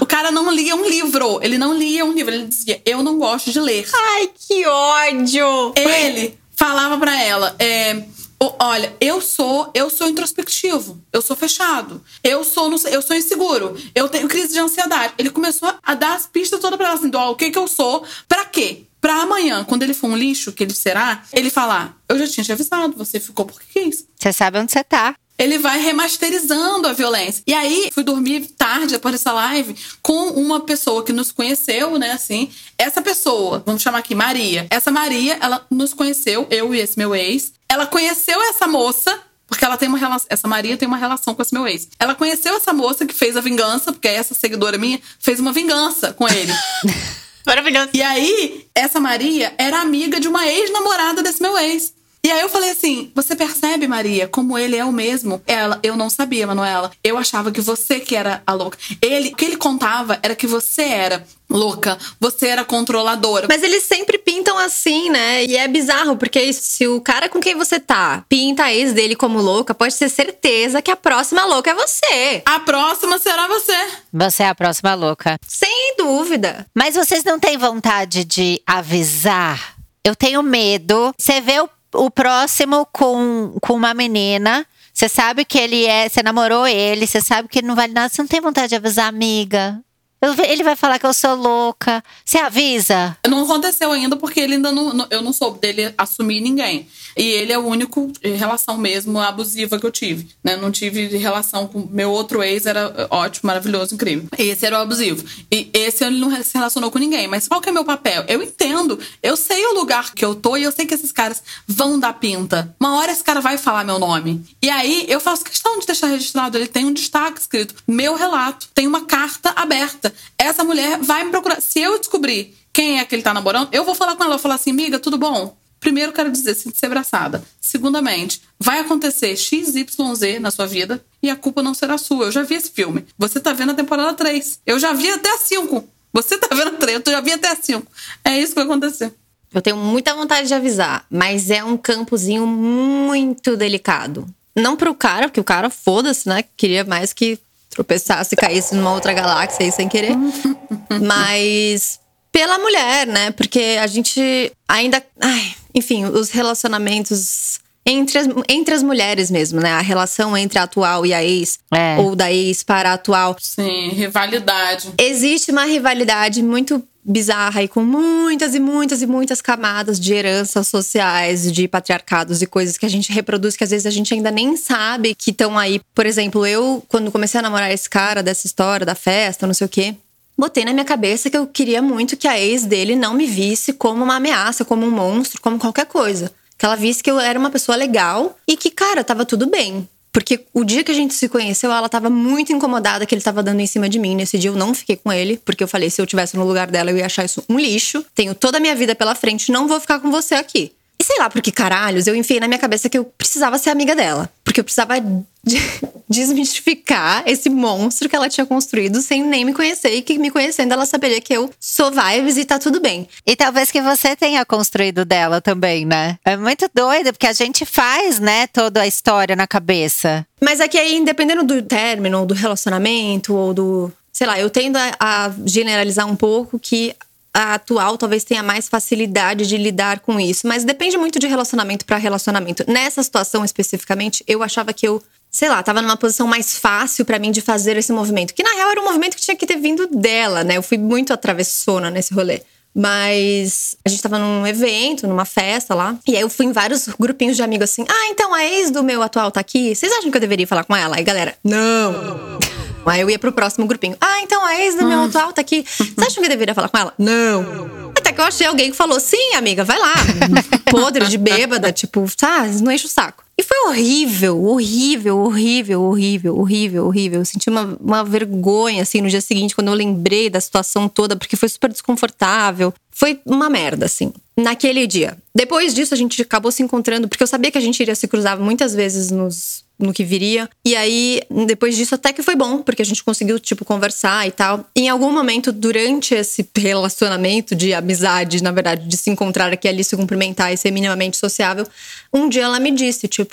O cara não lia um livro. Ele não lia um livro. Ele dizia: Eu não gosto de ler. Ai, que ódio! Ele falava para ela: é, Olha, eu sou, eu sou introspectivo, eu sou fechado, eu sou, eu sou inseguro, eu tenho crise de ansiedade. Ele começou a dar as pistas todas para ela assim, ó, o que que eu sou, para quê? Pra amanhã, quando ele for um lixo, que ele será, ele falar: Eu já tinha te avisado, você ficou porque quis. Você sabe onde você tá. Ele vai remasterizando a violência. E aí, fui dormir tarde depois dessa live com uma pessoa que nos conheceu, né, assim. Essa pessoa, vamos chamar aqui Maria. Essa Maria, ela nos conheceu, eu e esse meu ex. Ela conheceu essa moça porque ela tem uma relação. Essa Maria tem uma relação com esse meu ex. Ela conheceu essa moça que fez a vingança, porque essa seguidora minha fez uma vingança com ele. Maravilhoso. E aí, essa Maria era amiga de uma ex-namorada desse meu ex. E aí eu falei assim: você percebe, Maria, como ele é o mesmo? Ela, eu não sabia, Manuela. Eu achava que você que era a louca. Ele, o que ele contava era que você era louca, você era controladora. Mas eles sempre pintam assim, né? E é bizarro, porque se o cara com quem você tá pinta a ex dele como louca, pode ter certeza que a próxima louca é você. A próxima será você. Você é a próxima louca. Sem dúvida. Mas vocês não têm vontade de avisar? Eu tenho medo. Você vê o o próximo com, com uma menina. Você sabe que ele é. Você namorou ele, você sabe que ele não vale nada. Você não tem vontade de avisar amiga. Eu, ele vai falar que eu sou louca. Você avisa? Não aconteceu ainda porque ele ainda não. Eu não soube dele assumir ninguém. E ele é o único relação mesmo abusiva que eu tive. Né? Não tive relação com. Meu outro ex era ótimo, maravilhoso, incrível. Esse era o abusivo. E esse ele não se relacionou com ninguém. Mas qual que é meu papel? Eu entendo. Eu sei o lugar que eu tô e eu sei que esses caras vão dar pinta. Uma hora esse cara vai falar meu nome. E aí eu faço questão de deixar registrado. Ele tem um destaque escrito: meu relato. Tem uma carta aberta essa mulher vai me procurar. Se eu descobrir quem é que ele tá namorando, eu vou falar com ela. Eu vou falar assim, amiga, tudo bom? Primeiro, quero dizer, sinta-se abraçada. Segundamente, vai acontecer XYZ na sua vida e a culpa não será sua. Eu já vi esse filme. Você tá vendo a temporada 3. Eu já vi até a 5. Você tá vendo a 3, eu já vi até a 5. É isso que vai acontecer. Eu tenho muita vontade de avisar, mas é um campozinho muito delicado. Não pro cara, porque o cara, foda-se, né? Queria mais que tropeçasse e caísse numa outra galáxia aí sem querer. Mas pela mulher, né? Porque a gente ainda. Ai, enfim, os relacionamentos. Entre as, entre as mulheres mesmo, né? A relação entre a atual e a ex, É. ou da ex para a atual. Sim, rivalidade. Existe uma rivalidade muito bizarra e com muitas e muitas e muitas camadas de heranças sociais, de patriarcados e coisas que a gente reproduz que às vezes a gente ainda nem sabe que estão aí. Por exemplo, eu, quando comecei a namorar esse cara dessa história da festa, não sei o quê. Botei na minha cabeça que eu queria muito que a ex dele não me visse como uma ameaça, como um monstro, como qualquer coisa. Que ela visse que eu era uma pessoa legal e que, cara, tava tudo bem. Porque o dia que a gente se conheceu, ela tava muito incomodada que ele tava dando em cima de mim. Nesse dia eu não fiquei com ele, porque eu falei, se eu tivesse no lugar dela, eu ia achar isso um lixo. Tenho toda a minha vida pela frente, não vou ficar com você aqui. Sei lá por que caralhos, eu enfiei na minha cabeça que eu precisava ser amiga dela. Porque eu precisava de- desmistificar esse monstro que ela tinha construído sem nem me conhecer. E que me conhecendo, ela saberia que eu sou vibes e tá tudo bem. E talvez que você tenha construído dela também, né? É muito doido, porque a gente faz, né, toda a história na cabeça. Mas é que aí, dependendo do término, do relacionamento, ou do. Sei lá, eu tendo a, a generalizar um pouco que a atual talvez tenha mais facilidade de lidar com isso. Mas depende muito de relacionamento para relacionamento. Nessa situação especificamente, eu achava que eu. Sei lá, tava numa posição mais fácil pra mim de fazer esse movimento. Que na real era um movimento que tinha que ter vindo dela, né? Eu fui muito atravessona nesse rolê. Mas a gente tava num evento, numa festa lá. E aí eu fui em vários grupinhos de amigos assim: Ah, então a ex do meu atual tá aqui. Vocês acham que eu deveria falar com ela? Aí galera, não. Aí eu ia pro próximo grupinho. Ah, então a ex do meu atual tá aqui. Vocês acham que eu deveria falar com ela? Não. Até que eu achei alguém que falou: sim, amiga, vai lá. Podre de bêbada, tipo, tá, não enche o saco. E foi horrível, horrível, horrível, horrível, horrível, horrível. Eu senti uma, uma vergonha, assim, no dia seguinte, quando eu lembrei da situação toda, porque foi super desconfortável. Foi uma merda, assim, naquele dia. Depois disso, a gente acabou se encontrando, porque eu sabia que a gente iria se cruzar muitas vezes nos, no que viria. E aí, depois disso, até que foi bom, porque a gente conseguiu, tipo, conversar e tal. Em algum momento, durante esse relacionamento de amizade, na verdade, de se encontrar aqui ali, se cumprimentar e ser minimamente sociável, um dia ela me disse, tipo,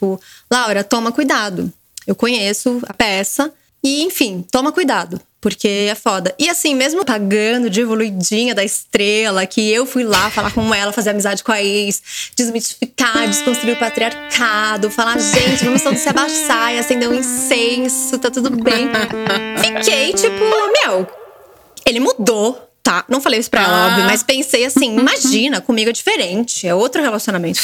Laura, toma cuidado. Eu conheço a peça. E, enfim, toma cuidado, porque é foda. E assim, mesmo pagando de evoluidinha da estrela, que eu fui lá falar com ela, fazer amizade com a ex, desmitificar, desconstruir o patriarcado, falar, gente, vamos todos se abaixar e acender um incenso, tá tudo bem. Fiquei tipo, meu, ele mudou. Tá, não falei isso pra ela, Ah. óbvio, mas pensei assim: imagina, comigo é diferente, é outro relacionamento.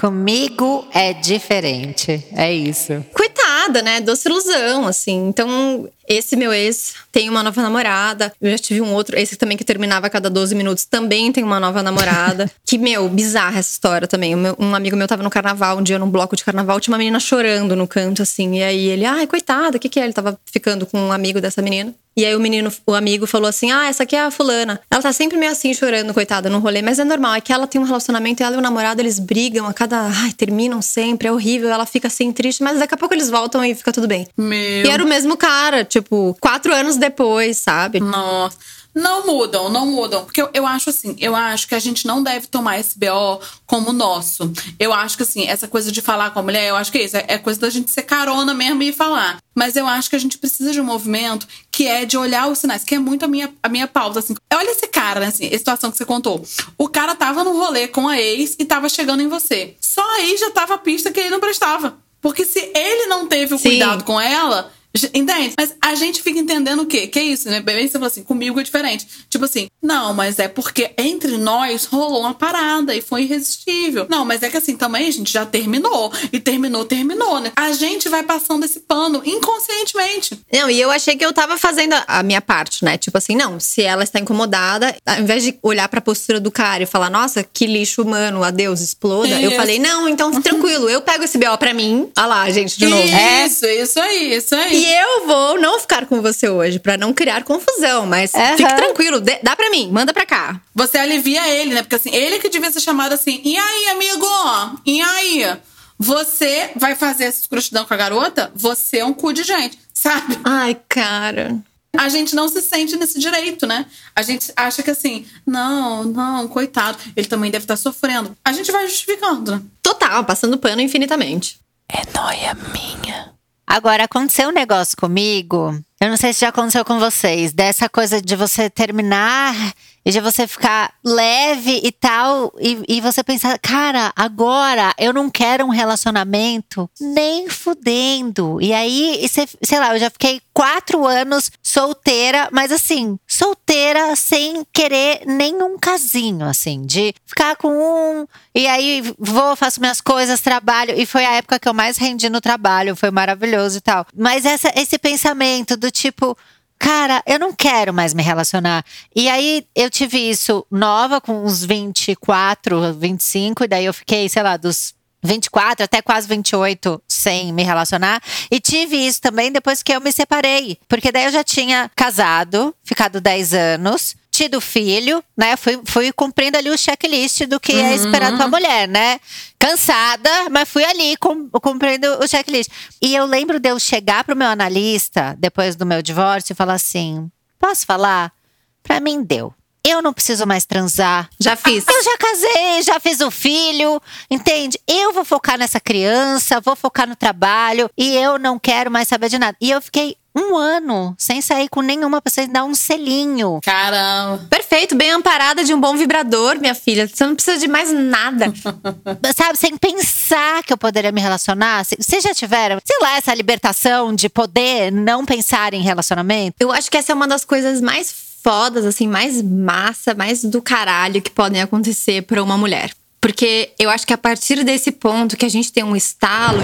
Comigo é diferente. É isso. Coitado, nada, né? Doce ilusão, assim. Então, esse meu ex tem uma nova namorada. Eu já tive um outro, esse também que terminava a cada 12 minutos, também tem uma nova namorada. que, meu, bizarra essa história também. um amigo meu tava no carnaval, um dia num bloco de carnaval, tinha uma menina chorando no canto, assim. E aí ele, ai, coitada, o que que é? Ele tava ficando com um amigo dessa menina. E aí o menino, o amigo falou assim: Ah, essa aqui é a fulana. Ela tá sempre meio assim, chorando, coitada, no rolê. Mas é normal, é que ela tem um relacionamento, ela e o namorado, eles brigam a cada. Ai, terminam sempre, é horrível. Ela fica assim, triste, mas daqui a pouco eles voltam e fica tudo bem. Meu. E era o mesmo cara, tipo, quatro anos depois, sabe? Nossa. Não mudam, não mudam. Porque eu, eu acho assim, eu acho que a gente não deve tomar esse BO como nosso. Eu acho que assim, essa coisa de falar com a mulher, eu acho que é isso. É, é coisa da gente ser carona mesmo e falar. Mas eu acho que a gente precisa de um movimento que é de olhar os sinais, que é muito a minha, a minha pauta, assim. Olha esse cara, né, assim, a situação que você contou. O cara tava no rolê com a ex e tava chegando em você. Só aí já tava a pista que ele não prestava. Porque se ele não teve o Sim. cuidado com ela, Entende? Mas a gente fica entendendo o quê? Que é isso, né? Bem, você falou assim, comigo é diferente. Tipo assim, não, mas é porque entre nós rolou uma parada e foi irresistível. Não, mas é que assim, também a gente já terminou. E terminou, terminou, né? A gente vai passando esse pano inconscientemente. Não, e eu achei que eu tava fazendo a minha parte, né? Tipo assim, não, se ela está incomodada, ao invés de olhar pra postura do cara e falar, nossa, que lixo humano, adeus, exploda, eu Isso. falei, não, então tranquilo, eu pego esse BO pra mim. Ah lá, gente, de novo. Isso, isso aí, isso aí. E eu vou não ficar com você hoje pra não criar confusão, mas Aham. fique tranquilo, dê- dá pra mim, manda pra cá. Você alivia ele, né? Porque assim, ele que devia ser chamado assim, e aí, amigo? E aí? Você vai fazer essa escrotidão com a garota? Você é um cu de gente, sabe? Ai, cara. A gente não se sente nesse direito, né? A gente acha que assim, não, não, coitado, ele também deve estar sofrendo. A gente vai justificando, né? Total, passando pano infinitamente. É noia minha. Agora, aconteceu um negócio comigo. Eu não sei se já aconteceu com vocês. Dessa coisa de você terminar e de você ficar leve e tal. E, e você pensar, cara, agora eu não quero um relacionamento nem fudendo. E aí, e você- sei lá, eu já fiquei quatro anos solteira, mas assim, solteira sem querer nenhum casinho, assim, de ficar com um. E aí vou, faço minhas coisas, trabalho. E foi a época que eu mais rendi no trabalho, foi maravilhoso e tal. Mas essa, esse pensamento do tipo. Cara, eu não quero mais me relacionar. E aí eu tive isso nova, com uns 24, 25, e daí eu fiquei, sei lá, dos 24 até quase 28 sem me relacionar. E tive isso também depois que eu me separei. Porque daí eu já tinha casado, ficado 10 anos, tido filho, né? Fui, fui cumprindo ali o checklist do que é esperado pra mulher, né? Cansada, mas fui ali cum- cumprindo o checklist. E eu lembro de eu chegar pro meu analista, depois do meu divórcio, e falar assim: posso falar? Pra mim deu. Eu não preciso mais transar. Já fiz. Eu já casei, já fiz o filho, entende? Eu vou focar nessa criança, vou focar no trabalho e eu não quero mais saber de nada. E eu fiquei um ano sem sair com nenhuma pra você dar um selinho. Caramba. Perfeito, bem amparada de um bom vibrador, minha filha. Você não precisa de mais nada. Sabe, sem pensar que eu poderia me relacionar. Vocês já tiveram, sei lá, essa libertação de poder não pensar em relacionamento? Eu acho que essa é uma das coisas mais fodas, assim, mais massa, mais do caralho que podem acontecer pra uma mulher. Porque eu acho que a partir desse ponto que a gente tem um estalo.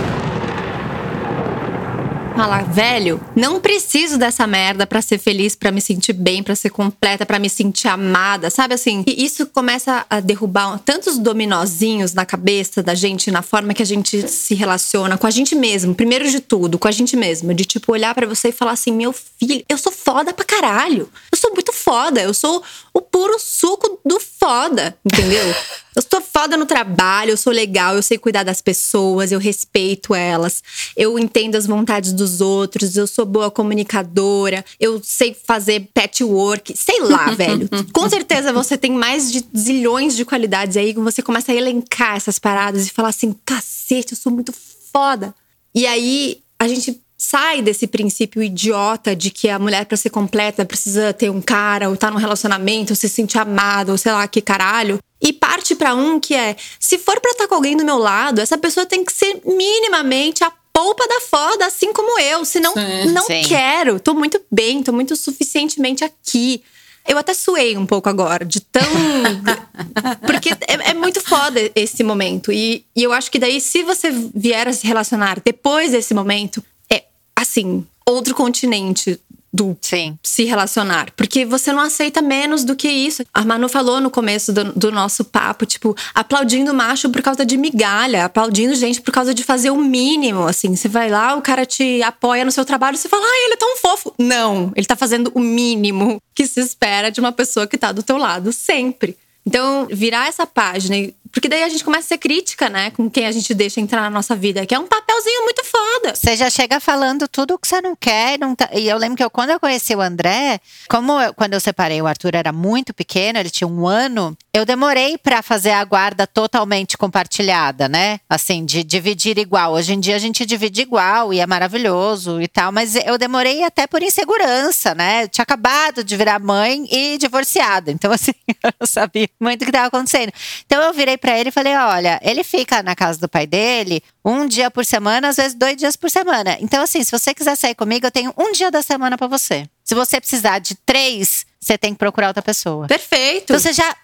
Falar, velho, não preciso dessa merda pra ser feliz, pra me sentir bem, pra ser completa, pra me sentir amada, sabe assim? E isso começa a derrubar tantos dominozinhos na cabeça da gente, na forma que a gente se relaciona com a gente mesmo, primeiro de tudo, com a gente mesmo, de tipo olhar pra você e falar assim: "Meu filho, eu sou foda pra caralho. Eu sou muito foda, eu sou o puro suco do foda", entendeu? Eu sou foda no trabalho, eu sou legal, eu sei cuidar das pessoas, eu respeito elas, eu entendo as vontades dos outros, eu sou boa comunicadora, eu sei fazer patchwork, sei lá, velho. Com certeza você tem mais de zilhões de qualidades aí que você começa a elencar essas paradas e falar assim: cacete, eu sou muito foda. E aí a gente sai desse princípio idiota de que a mulher pra ser completa precisa ter um cara ou tá num relacionamento, ou se sentir amada, ou sei lá que caralho. E parte pra um que é, se for pra estar com alguém do meu lado, essa pessoa tem que ser minimamente a polpa da foda, assim como eu. Senão, Sim. não Sim. quero. Tô muito bem, tô muito suficientemente aqui. Eu até suei um pouco agora, de tão. Porque é, é muito foda esse momento. E, e eu acho que daí, se você vier a se relacionar depois desse momento, é assim, outro continente do Sim. se relacionar. Porque você não aceita menos do que isso. A Manu falou no começo do, do, nosso papo, tipo, aplaudindo macho por causa de migalha, aplaudindo gente por causa de fazer o mínimo. Assim, você vai lá, o cara te apoia no seu trabalho, você fala, ai, ele é tão fofo. Não, ele tá fazendo o mínimo que se espera de uma pessoa que tá do teu lado sempre. Então, virar essa página porque daí a gente começa a ser crítica, né? Com quem a gente deixa entrar na nossa vida. Que é um papelzinho muito foda. Você já chega falando tudo o que você não quer. Não tá... E eu lembro que eu, quando eu conheci o André, como eu, quando eu separei, o Arthur era muito pequeno, ele tinha um ano. Eu demorei para fazer a guarda totalmente compartilhada, né? Assim, de dividir igual. Hoje em dia a gente divide igual e é maravilhoso e tal, mas eu demorei até por insegurança, né? Eu tinha acabado de virar mãe e divorciada. Então, assim, eu sabia muito o que estava acontecendo. Então, eu virei para ele e falei: olha, ele fica na casa do pai dele um dia por semana, às vezes dois dias por semana. Então, assim, se você quiser sair comigo, eu tenho um dia da semana para você. Se você precisar de três, você tem que procurar outra pessoa. Perfeito. Então você já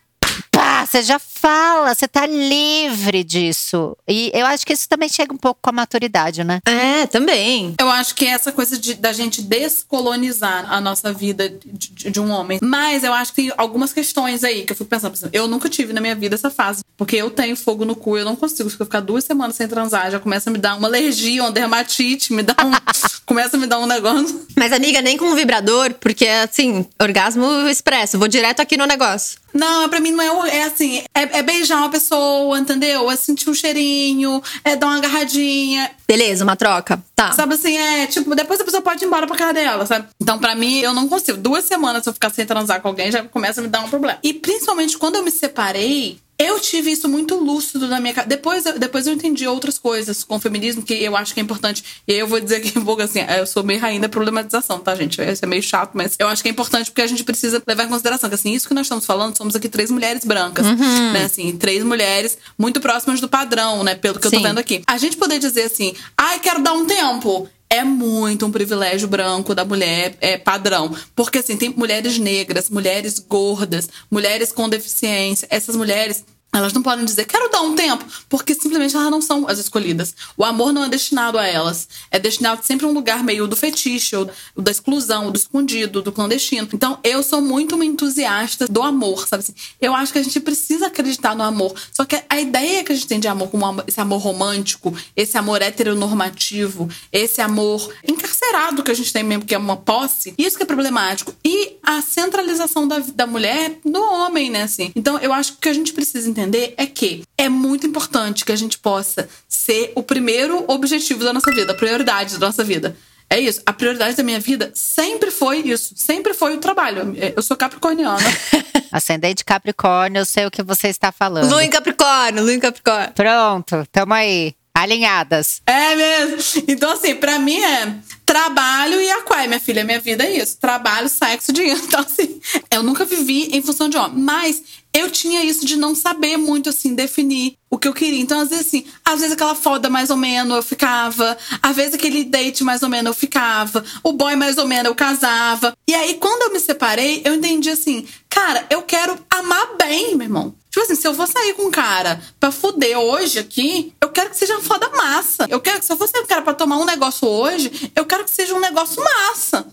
pá, você já fala, você tá livre disso. E eu acho que isso também chega um pouco com a maturidade, né? É, também. Eu acho que é essa coisa de, da gente descolonizar a nossa vida de, de, um homem. Mas eu acho que tem algumas questões aí que eu fico pensando. Eu nunca tive na minha vida essa fase. Porque eu tenho fogo no cu, eu não consigo. Se eu ficar duas semanas sem transar, já começa a me dar uma alergia, uma dermatite, me dá um. começa a me dar um negócio. Mas, amiga, nem com um vibrador, porque assim, orgasmo expresso. Vou direto aqui no negócio. Não, pra mim não é. É assim, é, é, beijar uma pessoa, entendeu? É sentir um cheirinho, é dar uma agarradinha. Beleza, uma troca. Tá. Sabe assim, é tipo, depois a pessoa pode ir embora pra casa dela, sabe? Então, pra mim, eu não consigo. Duas semanas se eu ficar sem transar com alguém, já começa a me dar um problema. E principalmente quando eu me separei, eu tive isso muito lúcido na minha casa. Depois, depois eu entendi outras coisas com o feminismo que eu acho que é importante. E eu vou dizer aqui um pouco assim: eu sou meio rainha da problematização, tá, gente? Isso é meio chato, mas eu acho que é importante porque a gente precisa levar em consideração que, assim, isso que nós estamos falando, somos aqui três mulheres brancas, uhum. né? Assim, três mulheres muito próximas do padrão, né? Pelo que Sim. eu tô vendo aqui. A gente poder dizer assim: ai, quero dar um tempo é muito um privilégio branco da mulher é, padrão. Porque, assim, tem mulheres negras, mulheres gordas, mulheres com deficiência. Essas mulheres, elas não podem dizer, quero dar um tempo, porque simplesmente elas não são as escolhidas. O amor não é destinado a elas. É destinado sempre a um lugar meio do fetiche, ou da exclusão, do escondido, do clandestino. Então, eu sou muito uma entusiasta do amor, sabe assim? Eu acho que a gente precisa acreditar no amor. Só que a ideia que a gente tem de amor, como esse amor romântico, esse amor heteronormativo, esse amor encarcerado que a gente tem mesmo, que é uma posse, isso que é problemático. E a centralização da, da mulher no homem, né, assim? Então, eu acho que a gente precisa entender entender é que é muito importante que a gente possa ser o primeiro objetivo da nossa vida, a prioridade da nossa vida. É isso. A prioridade da minha vida sempre foi isso. Sempre foi o trabalho. Eu sou capricorniana. Ascendente Capricórnio, eu sei o que você está falando. Lua em Capricórnio, Lua em Capricórnio. Pronto, tamo aí. Alinhadas. É mesmo. Então, assim, pra mim é trabalho e aquário, minha filha. Minha vida é isso. Trabalho, sexo, dinheiro. Então, assim, eu nunca vivi em função de homem. Mas eu tinha isso de não saber muito, assim, definir o que eu queria. Então, às vezes, assim, às vezes aquela foda mais ou menos eu ficava, às vezes aquele date mais ou menos eu ficava, o boy mais ou menos eu casava. E aí, quando eu me separei, eu entendi assim, cara, eu quero amar bem, meu irmão. Tipo assim, se eu vou sair com um cara pra fuder hoje aqui, eu quero que seja uma foda massa. Eu quero que se eu for sair com um cara pra tomar um negócio hoje, eu quero que seja um negócio massa.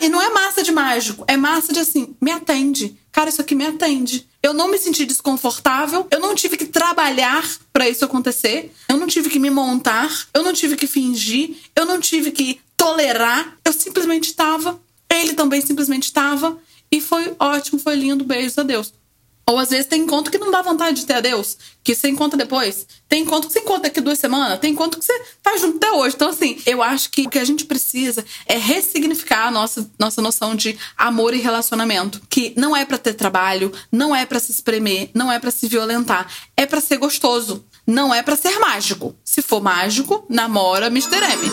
E não é massa de mágico, é massa de assim, me atende. Cara, isso aqui me atende. Eu não me senti desconfortável, eu não tive que trabalhar para isso acontecer, eu não tive que me montar, eu não tive que fingir, eu não tive que tolerar, eu simplesmente estava. Ele também simplesmente estava. E foi ótimo, foi lindo, beijos a Deus. Ou às vezes tem encontro que não dá vontade de ter a Deus, que você encontra depois. Tem encontro que você encontra daqui duas semanas, tem encontro que você faz junto até hoje. Então, assim, eu acho que o que a gente precisa é ressignificar a nossa, nossa noção de amor e relacionamento. Que não é para ter trabalho, não é para se espremer, não é para se violentar. É para ser gostoso. Não é para ser mágico. Se for mágico, namora Mr. M.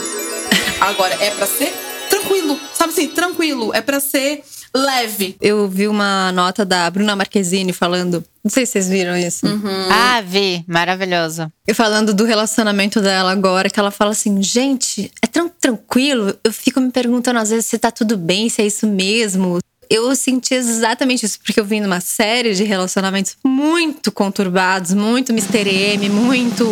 Agora, é para ser tranquilo. Sabe assim, tranquilo. É para ser leve. Eu vi uma nota da Bruna Marquezine falando. Não sei se vocês viram isso. Uhum. Ah, vi. Maravilhoso. E falando do relacionamento dela agora, que ela fala assim: gente, é tão tranquilo. Eu fico me perguntando às vezes se tá tudo bem, se é isso mesmo. Eu senti exatamente isso, porque eu vim numa série de relacionamentos muito conturbados, muito Mr. M, muito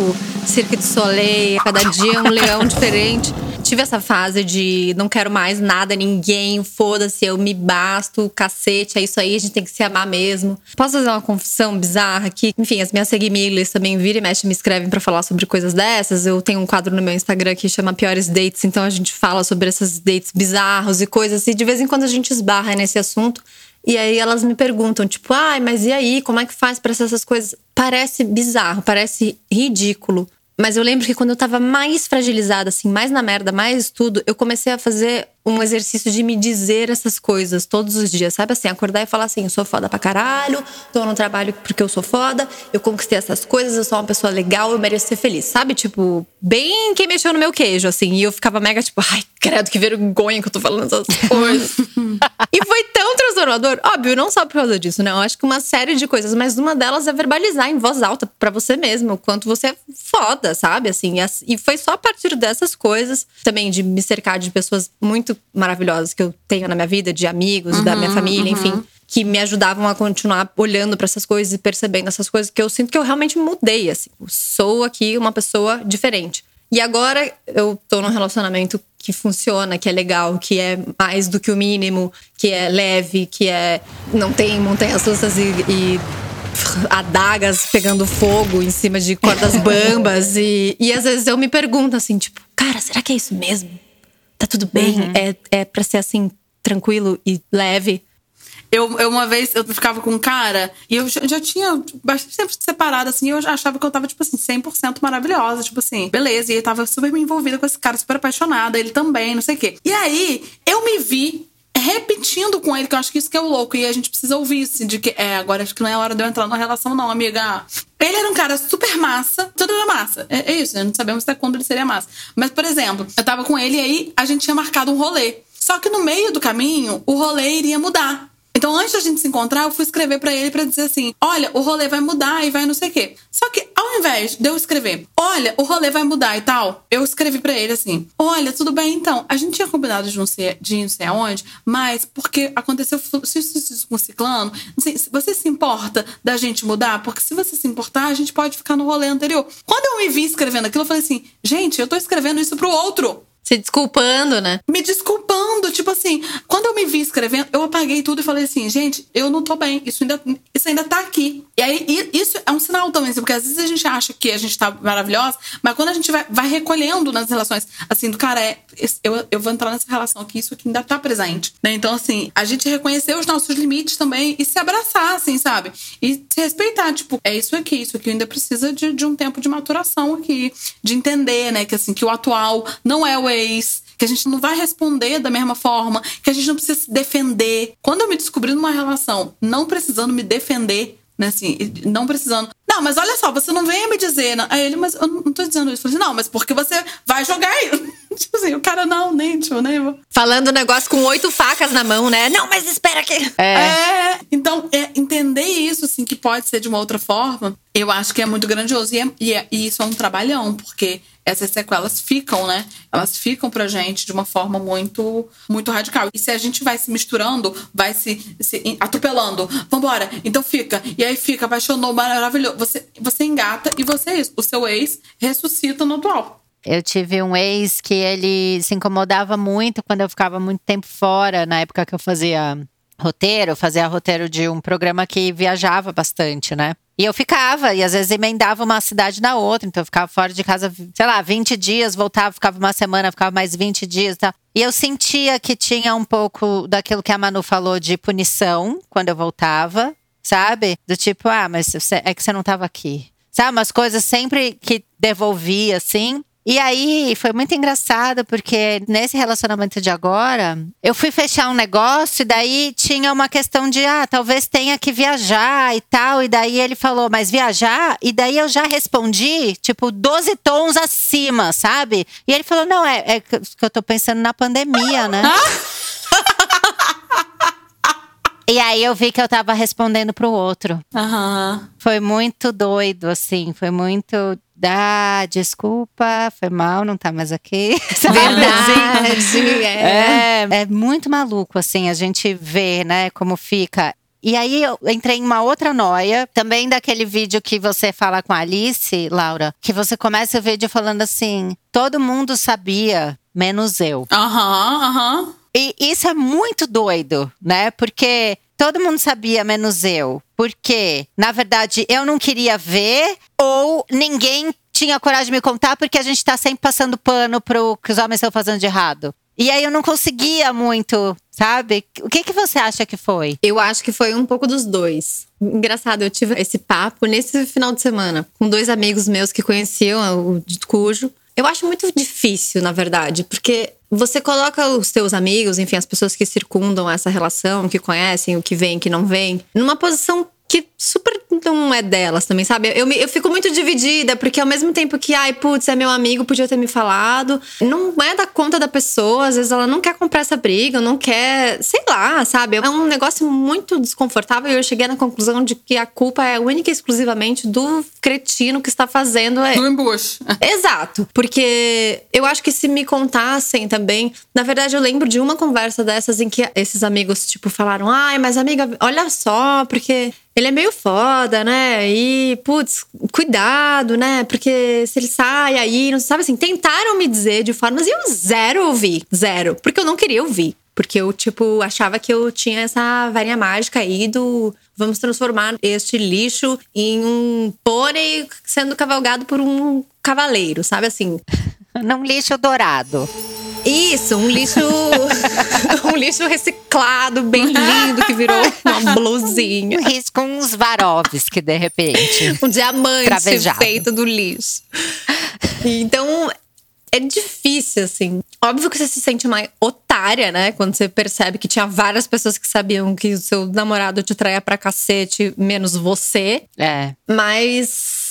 Cirque du Soleil, cada dia um leão diferente tive essa fase de não quero mais nada, ninguém, foda-se, eu me basto, cacete, é isso aí, a gente tem que se amar mesmo. Posso fazer uma confissão bizarra aqui? Enfim, as minhas seguimilhas também vira e mexe me escrevem para falar sobre coisas dessas. Eu tenho um quadro no meu Instagram que chama Piores Dates, então a gente fala sobre esses dates bizarros e coisas, e de vez em quando a gente esbarra nesse assunto. E aí elas me perguntam, tipo, ai, mas e aí, como é que faz para essas coisas? Parece bizarro, parece ridículo. Mas eu lembro que quando eu tava mais fragilizada, assim, mais na merda, mais tudo, eu comecei a fazer um exercício de me dizer essas coisas todos os dias, sabe assim? Acordar e falar assim: eu sou foda pra caralho, tô no trabalho porque eu sou foda, eu conquistei essas coisas, eu sou uma pessoa legal, eu mereço ser feliz, sabe? Tipo, bem quem mexeu no meu queijo, assim. E eu ficava mega tipo, ai, credo, que vergonha que eu tô falando essas coisas. e foi tão transformador. Óbvio, não só por causa disso, né? Eu acho que uma série de coisas, mas uma delas é verbalizar em voz alta para você mesmo o quanto você é foda, sabe? Assim, e foi só a partir dessas coisas, também de me cercar de pessoas muito maravilhosas que eu tenho na minha vida, de amigos, uhum, da minha família, uhum. enfim, que me ajudavam a continuar olhando para essas coisas e percebendo essas coisas que eu sinto que eu realmente mudei, assim. sou aqui uma pessoa diferente. E agora eu tô num relacionamento que funciona, que é legal, que é mais do que o mínimo, que é leve, que é não tem montanhas russas e, e adagas pegando fogo em cima de cordas bambas e, e às vezes eu me pergunto assim, tipo, cara, será que é isso mesmo? Tá tudo bem? Uhum. É, é pra ser assim, tranquilo e leve? Eu, eu, uma vez, eu ficava com um cara e eu já, já tinha bastante tempo separado, assim, eu achava que eu tava, tipo assim, 100% maravilhosa, tipo assim, beleza. E eu tava super me envolvida com esse cara, super apaixonada, ele também, não sei o quê. E aí, eu me vi repetindo com ele, que eu acho que isso que é o louco. E a gente precisa ouvir isso, de que, é, agora acho que não é hora de eu entrar numa relação, não, amiga. Ele era um cara super massa, tudo era massa. É, é isso, né? Não sabemos até quando ele seria massa. Mas, por exemplo, eu tava com ele e aí a gente tinha marcado um rolê. Só que no meio do caminho, o rolê iria mudar. Então, antes da gente se encontrar, eu fui escrever para ele para dizer assim: olha, o rolê vai mudar e vai não sei o quê. Só que, ao invés de eu escrever, olha, o rolê vai mudar e tal, eu escrevi para ele assim: olha, tudo bem então. A gente tinha combinado de não sei, de não sei aonde, mas porque aconteceu isso, com o ciclano, você se importa da gente mudar? Porque se você se importar, a gente pode ficar no rolê anterior. Quando eu me vi escrevendo aquilo, eu falei assim: gente, eu tô escrevendo isso pro outro. Se desculpando, né? Me desculpando. Tipo assim, quando eu me vi escrevendo, eu apaguei tudo e falei assim, gente, eu não tô bem. Isso ainda, isso ainda tá aqui. E aí, isso é um sinal também, assim, porque às vezes a gente acha que a gente tá maravilhosa, mas quando a gente vai, vai recolhendo nas relações, assim, do cara, é, eu, eu vou entrar nessa relação aqui, isso aqui ainda tá presente. Né? Então, assim, a gente reconhecer os nossos limites também e se abraçar, assim, sabe? E se respeitar, tipo, é isso aqui, isso aqui ainda precisa de, de um tempo de maturação aqui, de entender, né, que assim, que o atual não é o ex, que a gente não vai responder da mesma forma, que a gente não precisa se defender. Quando eu me descobri numa relação não precisando me defender, né, assim, não precisando. Não, mas olha só, você não venha me dizer. Não. Aí ele, mas eu não tô dizendo isso. Eu falei assim, não, mas porque você vai jogar aí. tipo assim, o cara não, nem, tipo, nem. Falando um negócio com oito facas na mão, né? Não, mas espera que. É. é então, é, entender isso, assim, que pode ser de uma outra forma, eu acho que é muito grandioso. E, é, e, é, e isso é um trabalhão, porque essas sequelas ficam, né? Elas ficam pra gente de uma forma muito muito radical. E se a gente vai se misturando, vai se, se atropelando, vambora, então fica. E aí fica, apaixonou, maravilhoso. Você, você engata e você é isso. O seu ex ressuscita no atual. Eu tive um ex que ele se incomodava muito quando eu ficava muito tempo fora, na época que eu fazia roteiro, fazia roteiro de um programa que viajava bastante, né? E eu ficava, e às vezes emendava uma cidade na outra, então eu ficava fora de casa, sei lá, 20 dias, voltava, ficava uma semana, ficava mais 20 dias e tal. E eu sentia que tinha um pouco daquilo que a Manu falou de punição quando eu voltava, sabe? Do tipo, ah, mas é que você não estava aqui. Sabe, umas coisas sempre que devolvia, assim. E aí foi muito engraçado, porque nesse relacionamento de agora, eu fui fechar um negócio e daí tinha uma questão de, ah, talvez tenha que viajar e tal. E daí ele falou, mas viajar? E daí eu já respondi, tipo, 12 tons acima, sabe? E ele falou, não, é, é que eu tô pensando na pandemia, né? E aí eu vi que eu tava respondendo pro outro. Uhum. Foi muito doido, assim. Foi muito. Ah, desculpa, foi mal, não tá mais aqui. Verdade, é. é. É muito maluco, assim, a gente vê, né, como fica. E aí eu entrei em uma outra noia, também daquele vídeo que você fala com a Alice, Laura, que você começa o vídeo falando assim: todo mundo sabia menos eu. Aham, aham. E isso é muito doido, né? Porque todo mundo sabia, menos eu. Porque, na verdade, eu não queria ver, ou ninguém tinha coragem de me contar, porque a gente tá sempre passando pano pro que os homens estão fazendo de errado. E aí eu não conseguia muito, sabe? O que, que você acha que foi? Eu acho que foi um pouco dos dois. Engraçado, eu tive esse papo nesse final de semana com dois amigos meus que conheciam o de Cujo. Eu acho muito difícil, na verdade, porque você coloca os seus amigos, enfim, as pessoas que circundam essa relação, que conhecem o que vem, que não vem, numa posição que super não é delas também, sabe? Eu, me- eu fico muito dividida, porque ao mesmo tempo que, ai, putz, é meu amigo, podia ter me falado, não é da conta da pessoa, às vezes ela não quer comprar essa briga, não quer, sei lá, sabe? É um negócio muito desconfortável e eu cheguei na conclusão de que a culpa é única e exclusivamente do cretino que está fazendo. é- Do embuste. Exato, porque eu acho que se me contassem também, na verdade eu lembro de uma conversa dessas em que esses amigos tipo falaram: "Ai, mas amiga, olha só, porque ele é meio foda, né? E putz, cuidado, né? Porque se ele sai aí, não sabe assim, tentaram me dizer de formas e eu zero ouvi, zero, porque eu não queria ouvir. Porque eu, tipo, achava que eu tinha essa varinha mágica aí do vamos transformar este lixo em um pônei sendo cavalgado por um cavaleiro, sabe assim? Num lixo dourado. Isso, um lixo. um lixo reciclado, bem lindo, que virou uma blusinha. Um risco com uns Varovski, de repente. Um diamante Cravejado. feito do lixo. Então, é difícil, assim. Óbvio que você se sente uma otária, né? Quando você percebe que tinha várias pessoas que sabiam que o seu namorado te traía pra cacete, menos você. É. Mas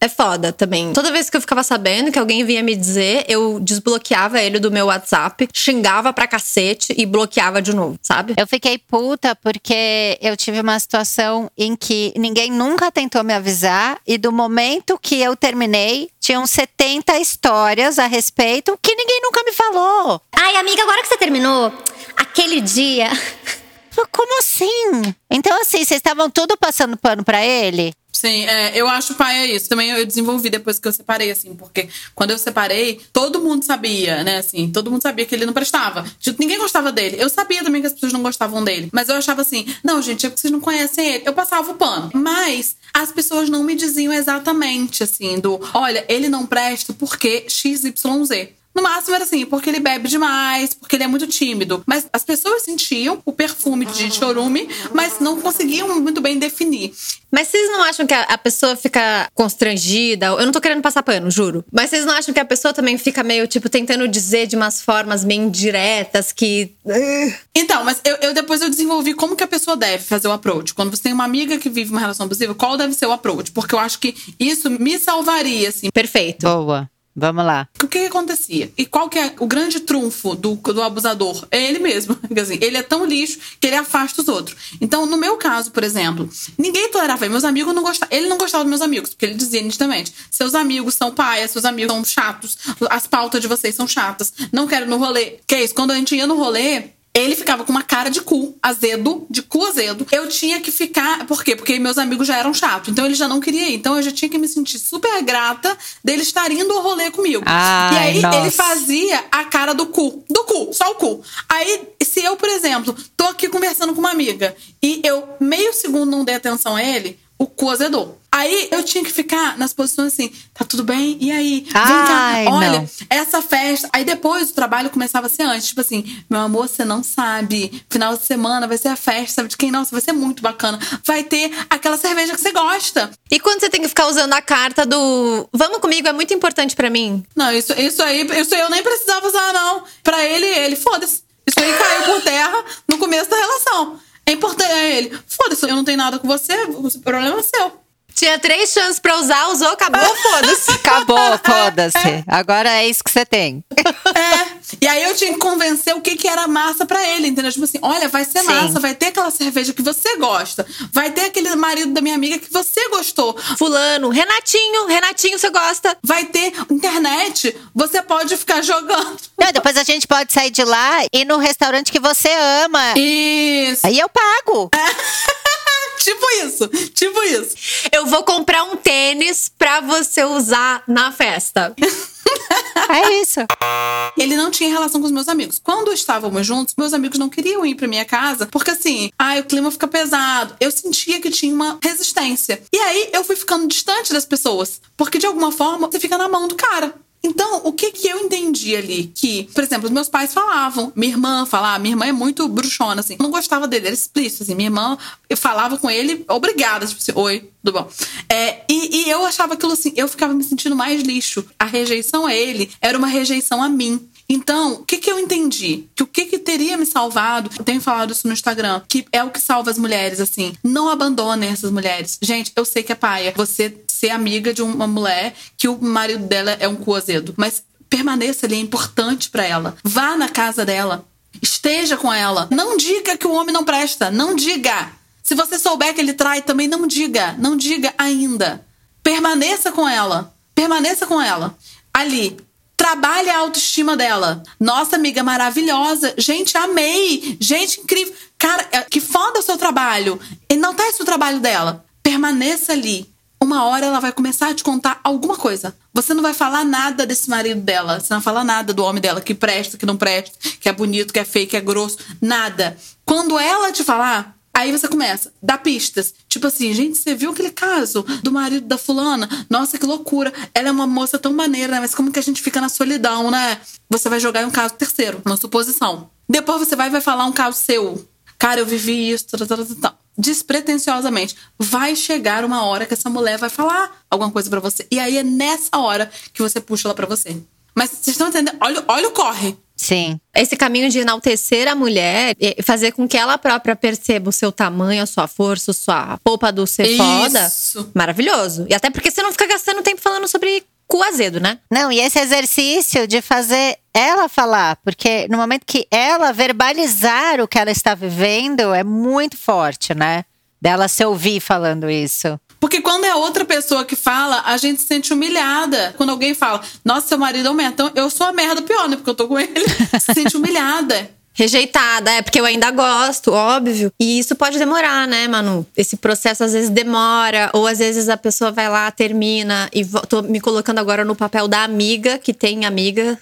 é foda também. Toda vez que eu ficava sabendo que alguém vinha me dizer, eu desbloqueava ele do meu WhatsApp, xingava pra cacete e bloqueava de novo, sabe? Eu fiquei puta porque eu tive uma situação em que ninguém nunca tentou me avisar e do momento que eu terminei, tinham 70 histórias a respeito que ninguém nunca me falou. Ai, amiga, agora que você terminou, aquele dia. Falei, Como assim? Então assim, vocês estavam tudo passando pano pra ele? Sim, é, eu acho pai é isso. Também eu desenvolvi depois que eu separei, assim, porque quando eu separei, todo mundo sabia, né, assim, todo mundo sabia que ele não prestava. Tipo, ninguém gostava dele. Eu sabia também que as pessoas não gostavam dele. Mas eu achava assim, não, gente, é porque vocês não conhecem ele. Eu passava o pano. Mas as pessoas não me diziam exatamente, assim, do olha, ele não presta porque XYZ. No máximo era assim, porque ele bebe demais, porque ele é muito tímido. Mas as pessoas sentiam o perfume de chorume, mas não conseguiam muito bem definir. Mas vocês não acham que a, pessoa fica constrangida? Eu não tô querendo passar pano, juro. Mas vocês não acham que a pessoa também fica meio, tipo, tentando dizer de umas formas meio indiretas que. Então, mas eu, eu depois eu desenvolvi como que a pessoa deve fazer o approach. Quando você tem uma amiga que vive uma relação abusiva, qual deve ser o approach? Porque eu acho que isso me salvaria, assim. Perfeito. Boa. Vamos lá. O que, que acontecia? E qual que é o grande trunfo do, do abusador? É ele mesmo. Dizer, ele é tão lixo que ele afasta os outros. Então, no meu caso, por exemplo, ninguém tolerava. Meus amigos não gostavam. Ele não gostava dos meus amigos, porque ele dizia nitidamente: seus amigos são paias, seus amigos são chatos, as pautas de vocês são chatas, não quero no rolê. Que é isso? Quando a gente ia no rolê, ele ficava com uma cara de cu, azedo, de cu azedo. Eu tinha que ficar. Por quê? Porque meus amigos já eram chatos. Então ele já não queria ir. Então eu já tinha que me sentir super grata dele estar indo ao rolê comigo. Ai, e aí nossa. ele fazia a cara do cu. Do cu, só o cu. Aí, se eu, por exemplo, tô aqui conversando com uma amiga e eu meio segundo não dei atenção a ele, o cu azedou. Aí eu tinha que ficar nas posições assim, tá tudo bem? E aí? Vem Ai, cá, olha, não. essa festa. Aí depois o trabalho começava a ser antes. Tipo assim, meu amor, você não sabe. Final de semana vai ser a festa, sabe de quem? Nossa, vai ser muito bacana. Vai ter aquela cerveja que você gosta. E quando você tem que ficar usando a carta do vamos comigo é muito importante pra mim. Não, isso, isso aí, isso aí eu nem precisava usar, não. Pra ele, ele, foda-se. Isso aí caiu por terra no começo da relação. É importante a ele. Foda-se, eu não tenho nada com você, o problema é seu. Tinha três chances pra usar, usou, acabou, foda-se. Acabou, foda-se. Agora é isso que você tem. É. E aí eu tinha que convencer o que, que era massa pra ele, entendeu? Tipo assim, olha, vai ser Sim. massa, vai ter aquela cerveja que você gosta, vai ter aquele marido da minha amiga que você gostou, Fulano, Renatinho, Renatinho, você gosta? vai ter internet, você pode ficar jogando. Não, depois a gente pode sair de lá e ir no restaurante que você ama. Isso. Aí eu pago. tipo isso, tipo isso. Eu vou comprar um tênis pra você usar na festa. É isso. Ele não tinha relação com os meus amigos. Quando estávamos juntos, meus amigos não queriam ir pra minha casa, porque assim, ai, o clima fica pesado. Eu sentia que tinha uma resistência. E aí eu fui ficando distante das pessoas, porque de alguma forma você fica na mão do cara. Então, o que que eu entendi ali? Que, por exemplo, os meus pais falavam, minha irmã falava, minha irmã é muito bruxona, assim, não gostava dele, era explícito, assim, minha irmã, eu falava com ele, obrigada, tipo assim, oi, tudo bom. É, e, e eu achava aquilo assim, eu ficava me sentindo mais lixo. A rejeição a ele era uma rejeição a mim. Então, o que, que eu entendi? Que o que, que teria me salvado? Eu tenho falado isso no Instagram, que é o que salva as mulheres, assim. Não abandonem essas mulheres. Gente, eu sei que é paia. Você ser amiga de uma mulher que o marido dela é um cu azedo. Mas permaneça ali, é importante para ela. Vá na casa dela. Esteja com ela. Não diga que o homem não presta. Não diga. Se você souber que ele trai, também não diga. Não diga ainda. Permaneça com ela. Permaneça com ela. Ali, Trabalhe a autoestima dela. Nossa, amiga maravilhosa. Gente, amei. Gente, incrível. Cara, é, que foda o seu trabalho. Enaltece o trabalho dela. Permaneça ali. Uma hora ela vai começar a te contar alguma coisa. Você não vai falar nada desse marido dela. Você não vai falar nada do homem dela que presta, que não presta, que é bonito, que é feio, que é grosso. Nada. Quando ela te falar, Aí você começa, dá pistas. Tipo assim, gente, você viu aquele caso do marido da fulana? Nossa, que loucura. Ela é uma moça tão maneira, né? Mas como que a gente fica na solidão, né? Você vai jogar em um caso terceiro, uma suposição. Depois você vai vai falar um caso seu. Cara, eu vivi isso, tal, tal, tal, despretensiosamente. Vai chegar uma hora que essa mulher vai falar alguma coisa para você. E aí é nessa hora que você puxa ela para você. Mas vocês estão entendendo? Olha, olha o corre. Sim. Esse caminho de enaltecer a mulher e fazer com que ela própria perceba o seu tamanho, a sua força, a sua polpa do ser Isso. foda. Maravilhoso. E até porque você não fica gastando tempo falando sobre cu azedo, né? Não, e esse exercício de fazer ela falar, porque no momento que ela verbalizar o que ela está vivendo é muito forte, né? Dela se ouvir falando isso. Porque quando é outra pessoa que fala, a gente se sente humilhada. Quando alguém fala, nossa, seu marido é um merda. Então eu sou a merda pior, né? Porque eu tô com ele. se sente humilhada. Rejeitada, é porque eu ainda gosto, óbvio. E isso pode demorar, né, Manu? Esse processo às vezes demora, ou às vezes a pessoa vai lá, termina, e tô me colocando agora no papel da amiga, que tem amiga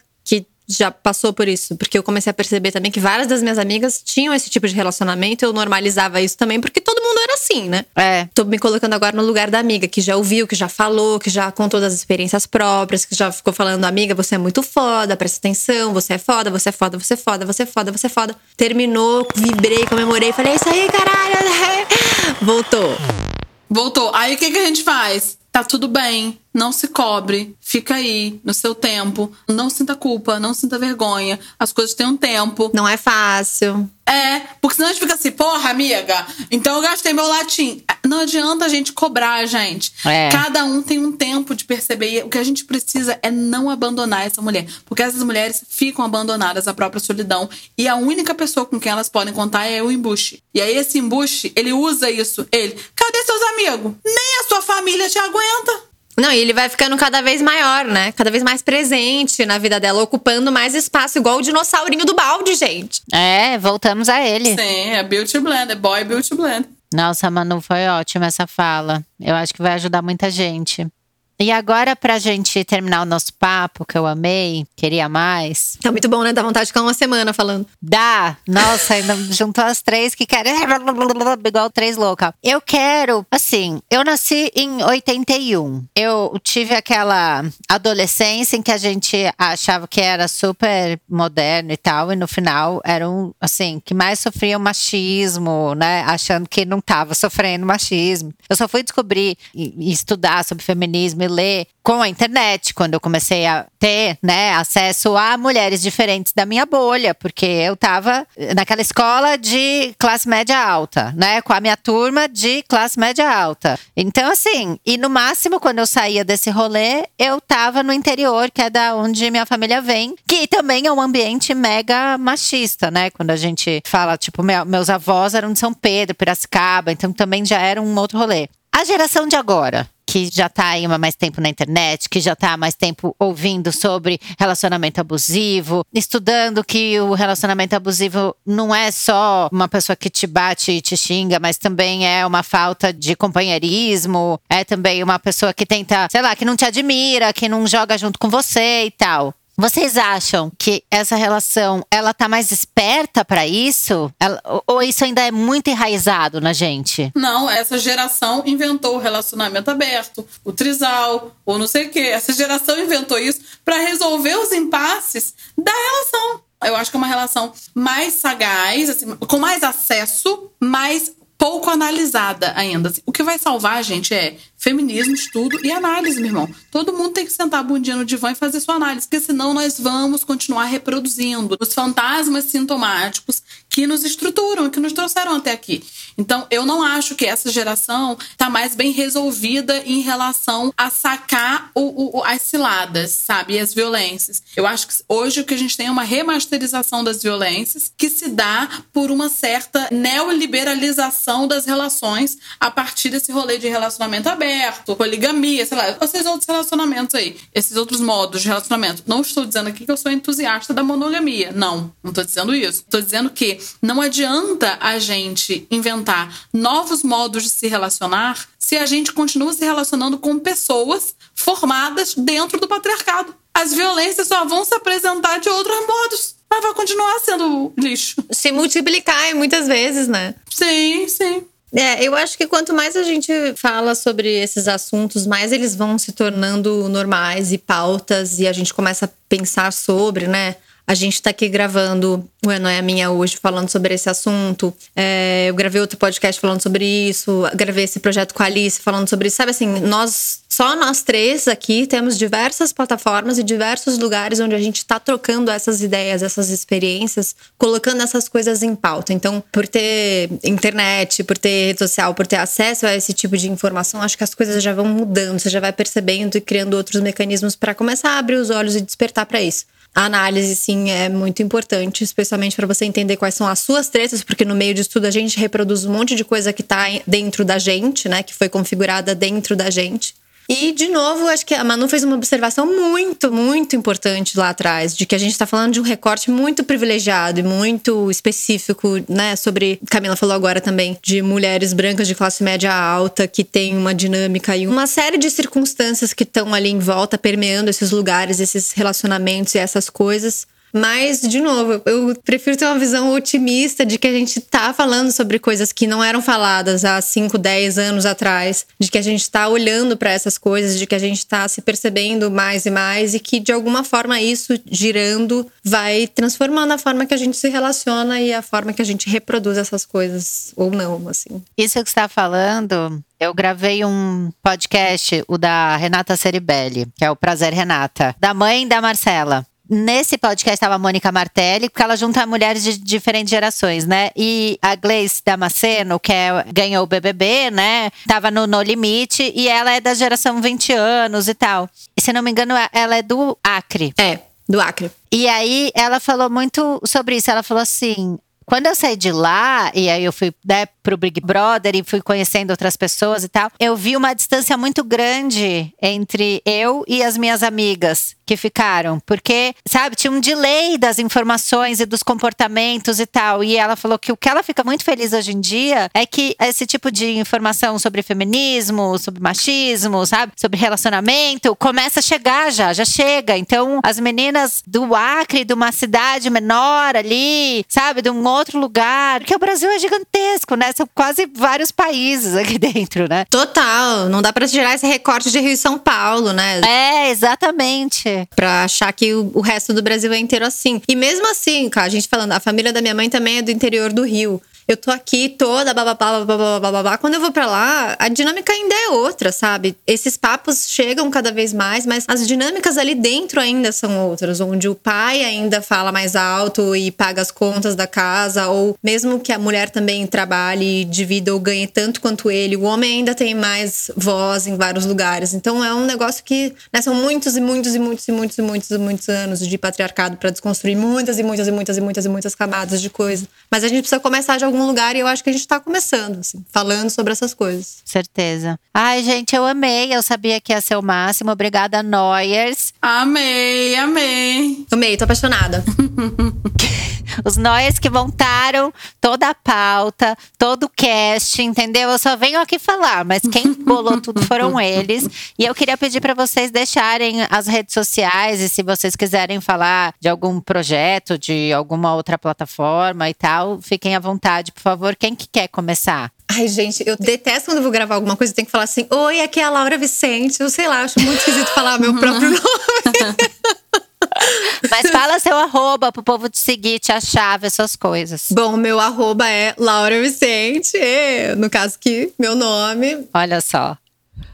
já passou por isso. Porque eu comecei a perceber também que várias das minhas amigas tinham esse tipo de relacionamento, eu normalizava isso também, porque todo mundo era assim, né? É. Tô me colocando agora no lugar da amiga, que já ouviu, que já falou, que já contou das experiências próprias, que já ficou falando, amiga, você é muito foda, presta atenção, você é foda, você é foda, você é foda, você é foda, você é foda. Terminou, vibrei, comemorei, falei, é isso aí, caralho. Voltou. Voltou. Aí o que, que a gente faz? Tá tudo bem. Não se cobre. Fica aí, no seu tempo. Não sinta culpa, não sinta vergonha. As coisas têm um tempo. Não é fácil. É, porque senão a gente fica assim, porra, amiga, então eu gastei meu latim. Não adianta a gente cobrar, gente. É. Cada um tem um tempo de perceber. E o que a gente precisa é não abandonar essa mulher. Porque essas mulheres ficam abandonadas à própria solidão. E a única pessoa com quem elas podem contar é o embuste. E aí esse embuste, ele usa isso. Ele, cadê seus amigos? Nem a sua família te aguenta. Não, e ele vai ficando cada vez maior, né? Cada vez mais presente na vida dela, ocupando mais espaço, igual o dinossaurinho do balde, gente. É, voltamos a ele. Sim, é Beauty Blend, é Boy Beauty Blend. Nossa, Manu, foi ótima essa fala. Eu acho que vai ajudar muita gente. E agora, pra gente terminar o nosso papo, que eu amei, queria mais. Tá muito bom, né? Dá vontade de ficar uma semana falando. Dá! Nossa, ainda juntou as três que querem. Igual três louca. Eu quero, assim, eu nasci em 81. Eu tive aquela adolescência em que a gente achava que era super moderno e tal, e no final era um, assim, que mais sofria o machismo, né? Achando que não tava sofrendo machismo. Eu só fui descobrir e e estudar sobre feminismo ler com a internet, quando eu comecei a ter, né, acesso a mulheres diferentes da minha bolha, porque eu tava naquela escola de classe média alta, né, com a minha turma de classe média alta. Então, assim, e no máximo, quando eu saía desse rolê, eu tava no interior, que é da onde minha família vem, que também é um ambiente mega machista, né, quando a gente fala, tipo, meu- meus avós eram de São Pedro, Piracicaba, então também já era um outro rolê. A geração de agora, que já tá aí há mais tempo na internet, que já tá há mais tempo ouvindo sobre relacionamento abusivo, estudando que o relacionamento abusivo não é só uma pessoa que te bate e te xinga, mas também é uma falta de companheirismo, é também uma pessoa que tenta, sei lá, que não te admira, que não joga junto com você e tal. Vocês acham que essa relação ela tá mais esperta para isso? Ela, ou isso ainda é muito enraizado na gente? Não, essa geração inventou o relacionamento aberto, o trisal, ou não sei o quê. Essa geração inventou isso para resolver os impasses da relação. Eu acho que é uma relação mais sagaz, assim, com mais acesso, mais pouco analisada ainda. O que vai salvar a gente é feminismo, estudo e análise, meu irmão. Todo mundo tem que sentar a bundinha no divã e fazer sua análise, porque senão nós vamos continuar reproduzindo os fantasmas sintomáticos que nos estruturam, que nos trouxeram até aqui. Então, eu não acho que essa geração está mais bem resolvida em relação a sacar o, o, as ciladas, sabe? E as violências. Eu acho que hoje o que a gente tem é uma remasterização das violências que se dá por uma certa neoliberalização das relações a partir desse rolê de relacionamento aberto, poligamia, sei lá, esses outros relacionamentos aí, esses outros modos de relacionamento. Não estou dizendo aqui que eu sou entusiasta da monogamia. Não, não estou dizendo isso. Estou dizendo que não adianta a gente inventar novos modos de se relacionar se a gente continua se relacionando com pessoas formadas dentro do patriarcado. As violências só vão se apresentar de outros modos, mas vai continuar sendo lixo. Se multiplicar muitas vezes, né? Sim, sim. É, eu acho que quanto mais a gente fala sobre esses assuntos, mais eles vão se tornando normais e pautas, e a gente começa a pensar sobre, né? A gente está aqui gravando o Não É a Minha hoje falando sobre esse assunto. É, eu gravei outro podcast falando sobre isso. Gravei esse projeto com a Alice falando sobre isso. Sabe assim, nós, só nós três aqui, temos diversas plataformas e diversos lugares onde a gente está trocando essas ideias, essas experiências, colocando essas coisas em pauta. Então, por ter internet, por ter rede social, por ter acesso a esse tipo de informação, acho que as coisas já vão mudando. Você já vai percebendo e criando outros mecanismos para começar a abrir os olhos e despertar para isso. A análise, sim, é muito importante, especialmente para você entender quais são as suas tretas, porque no meio disso tudo a gente reproduz um monte de coisa que está dentro da gente, né? Que foi configurada dentro da gente. E, de novo, acho que a Manu fez uma observação muito, muito importante lá atrás, de que a gente está falando de um recorte muito privilegiado e muito específico, né? Sobre. Camila falou agora também de mulheres brancas de classe média alta que tem uma dinâmica e uma série de circunstâncias que estão ali em volta, permeando esses lugares, esses relacionamentos e essas coisas. Mas, de novo, eu prefiro ter uma visão otimista de que a gente tá falando sobre coisas que não eram faladas há 5, 10 anos atrás, de que a gente tá olhando para essas coisas, de que a gente tá se percebendo mais e mais e que de alguma forma isso girando vai transformando a forma que a gente se relaciona e a forma que a gente reproduz essas coisas ou não, assim. Isso que está falando eu gravei um podcast, o da Renata Ceribelli, que é o Prazer Renata, da mãe da Marcela. Nesse podcast estava a Mônica Martelli, porque ela junta mulheres de diferentes gerações, né? E a Gleice Damasceno, que é, ganhou o BBB, né? Tava no No Limite e ela é da geração 20 anos e tal. E, se não me engano, ela é do Acre. É, do Acre. E aí ela falou muito sobre isso. Ela falou assim: quando eu saí de lá, e aí eu fui né, pro Big Brother e fui conhecendo outras pessoas e tal, eu vi uma distância muito grande entre eu e as minhas amigas que ficaram. Porque, sabe, tinha um delay das informações e dos comportamentos e tal. E ela falou que o que ela fica muito feliz hoje em dia é que esse tipo de informação sobre feminismo, sobre machismo, sabe, sobre relacionamento, começa a chegar já, já chega. Então, as meninas do Acre, de uma cidade menor ali, sabe, de um outro lugar, porque o Brasil é gigantesco, né? São quase vários países aqui dentro, né? Total. Não dá pra tirar esse recorte de Rio e São Paulo, né? É, exatamente. Pra achar que o, o resto do Brasil é inteiro assim. E mesmo assim, cara, a gente falando, a família da minha mãe também é do interior do Rio eu tô aqui toda bababá, bababá, bababá. Quando eu vou para lá, a dinâmica ainda é outra, sabe? Esses papos chegam cada vez mais, mas as dinâmicas ali dentro ainda são outras, onde o pai ainda fala mais alto e paga as contas da casa, ou mesmo que a mulher também trabalhe, divida ou ganhe tanto quanto ele, o homem ainda tem mais voz em vários lugares. Então é um negócio que né, são muitos e muitos e muitos e muitos e muitos e muitos anos de patriarcado para desconstruir muitas e muitas e muitas e muitas e muitas camadas de coisa. Mas a gente precisa começar de algum algum lugar e eu acho que a gente tá começando, assim, falando sobre essas coisas. Certeza. Ai, gente, eu amei. Eu sabia que ia ser o máximo. Obrigada, Noyers. Amei, amei. Amei, tô apaixonada. Os Noyers que montaram toda a pauta, todo o cast, entendeu? Eu só venho aqui falar, mas quem bolou tudo foram eles. E eu queria pedir para vocês deixarem as redes sociais e se vocês quiserem falar de algum projeto, de alguma outra plataforma e tal, fiquem à vontade, por favor. Quem que quer começar? Ai, gente, eu detesto quando eu vou gravar alguma coisa e tenho que falar assim: Oi, aqui é a Laura Vicente. Eu sei lá, acho muito esquisito falar meu próprio nome. Mas fala seu arroba pro povo te seguir, te achar, ver suas coisas. Bom, meu arroba é Laura Vicente. No caso que meu nome. Olha só.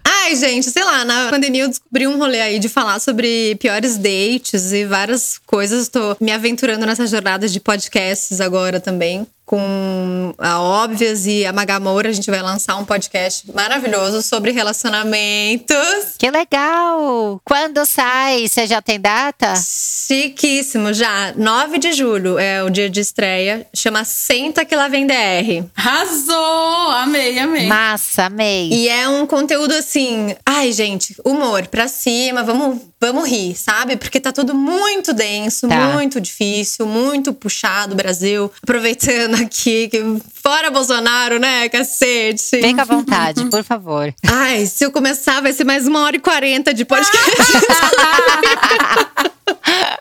Ai, gente, sei lá, na pandemia eu descobri um rolê aí de falar sobre piores dates e várias coisas. Tô me aventurando nessa jornada de podcasts agora também com a Óbvias e a Magamoura, a gente vai lançar um podcast maravilhoso sobre relacionamentos. Que legal! Quando sai? Você já tem data? Chiquíssimo, já. 9 de julho é o dia de estreia. Chama Senta que lá vem DR. Arrasou! Amei, amei. Massa, amei. E é um conteúdo assim, ai, gente, humor pra cima, vamos, vamos rir, sabe? Porque tá tudo muito denso, Tá. muito difícil, muito puxado, Brasil. Aproveitando aqui que fora Bolsonaro, né, cacete. Fica à vontade, por favor. Ai, se eu começar, vai ser mais uma hora e quarenta de podcast.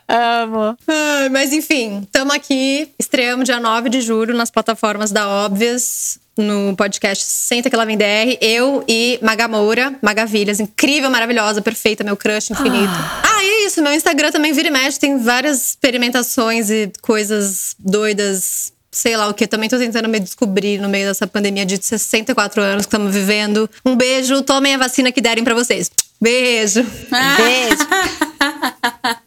Amo. Ai, mas enfim, estamos aqui. Estreamos dia 9 de julho nas plataformas da Óbvias. No podcast Senta Que Lá Vem DR. Eu e Magamoura, Magavilhas. Incrível, maravilhosa, perfeita, meu crush infinito. Ah, e é isso. Meu Instagram também vira e mexe. Tem várias experimentações e coisas doidas. Sei lá o que. Também tô tentando me descobrir no meio dessa pandemia de 64 anos que estamos vivendo. Um beijo. Tomem a vacina que derem pra vocês. Beijo. Beijo.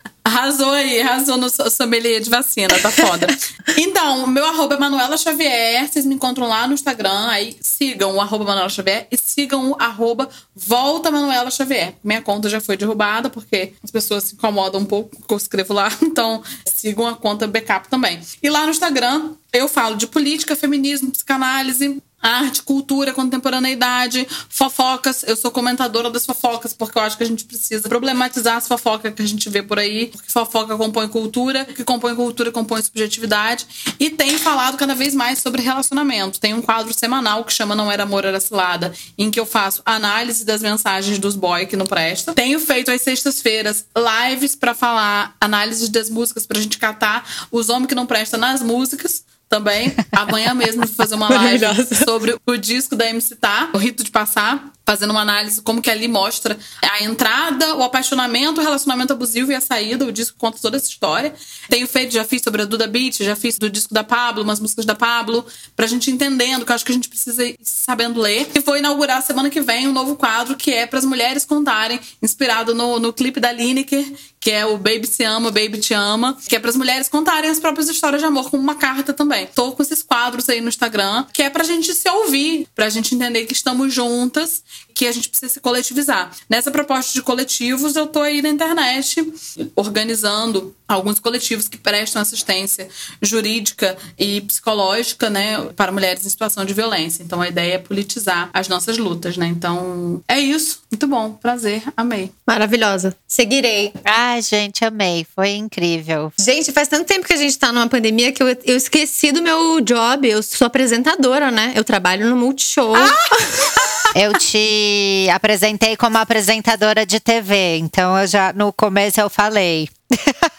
Arrasou aí, arrasou no so- sommelier de vacina, tá foda. então, o meu arroba é Manuela Xavier, vocês me encontram lá no Instagram, aí sigam o arroba Manuela Xavier e sigam o arroba Volta Manuela Xavier. Minha conta já foi derrubada, porque as pessoas se incomodam um pouco que eu escrevo lá, então sigam a conta backup também. E lá no Instagram eu falo de política, feminismo, psicanálise, arte, cultura, contemporaneidade, fofocas. Eu sou comentadora das fofocas, porque eu acho que a gente precisa problematizar as fofocas que a gente vê por aí, porque fofoca compõe cultura, que compõe cultura compõe subjetividade. E tenho falado cada vez mais sobre relacionamento. Tem um quadro semanal que chama Não Era Amor, Era Cilada, em que eu faço análise das mensagens dos boy que não presta. Tenho feito às sextas-feiras lives pra falar análise das músicas pra gente catar os homens que não prestam nas músicas também. Amanhã mesmo vou fazer uma live sobre o disco da MC Tá, o Rito de Passar, fazendo uma análise como que ali mostra a entrada, o apaixonamento, o relacionamento abusivo e a saída. O disco conta toda essa história. Tenho feito, já fiz sobre a Duda Beat, já fiz do disco da Pablo, umas músicas da Pablo, pra gente entendendo, que eu acho que a gente precisa ir sabendo ler. E vou inaugurar semana que vem um novo quadro que é para as mulheres contarem, inspirado no, no clipe da Lineker, que é o Baby Se Ama, Baby Te Ama, que é para as mulheres contarem as próprias histórias de amor, como uma carta também. Tô com esses quadros aí no Instagram, que é pra gente se ouvir, pra gente entender que estamos juntas, que a gente precisa se coletivizar. Nessa proposta de coletivos, eu tô aí na internet organizando alguns coletivos que prestam assistência jurídica e psicológica, né, para mulheres em situação de violência. Então a ideia é politizar as nossas lutas, né? Então é isso. Muito bom, prazer, amei. Maravilhosa. Seguirei. Ai, gente, amei. Foi incrível. Gente, faz tanto tempo que a gente tá numa pandemia que eu, eu esqueci do meu job. Eu sou apresentadora, né? Eu trabalho no Multishow. Eu te apresentei como apresentadora de TV, então eu já no começo eu falei.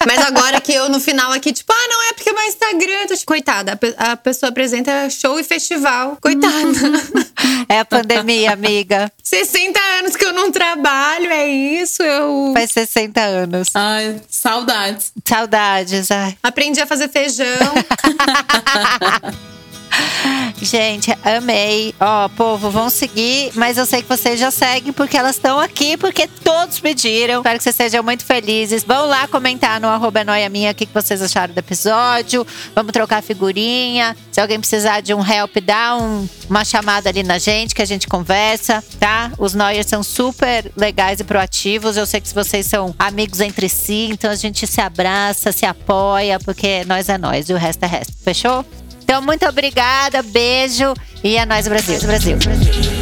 Mas agora que eu no final aqui, tipo, ah, não é porque é meu Instagram. Eu tô, tipo, coitada, a, pe- a pessoa apresenta show e festival. Coitada. É a pandemia, amiga. 60 anos que eu não trabalho, é isso. Eu Faz 60 anos. Ai, saudades. Saudades, ai. aprendi a fazer feijão. Gente, amei. Ó, povo, vão seguir, mas eu sei que vocês já seguem porque elas estão aqui, porque todos pediram. Espero que vocês sejam muito felizes. Vão lá comentar no arroba noia minha o que vocês acharam do episódio. Vamos trocar figurinha. Se alguém precisar de um help, dá um- uma chamada ali na gente que a gente conversa, tá? Os Noyers são super legais e proativos. Eu sei que vocês são amigos entre si, então a gente se abraça, se apoia, porque nós é nós e o resto é resto. Fechou? Então, muito obrigada, beijo e é nóis, Brasil. Brasil. Brasil.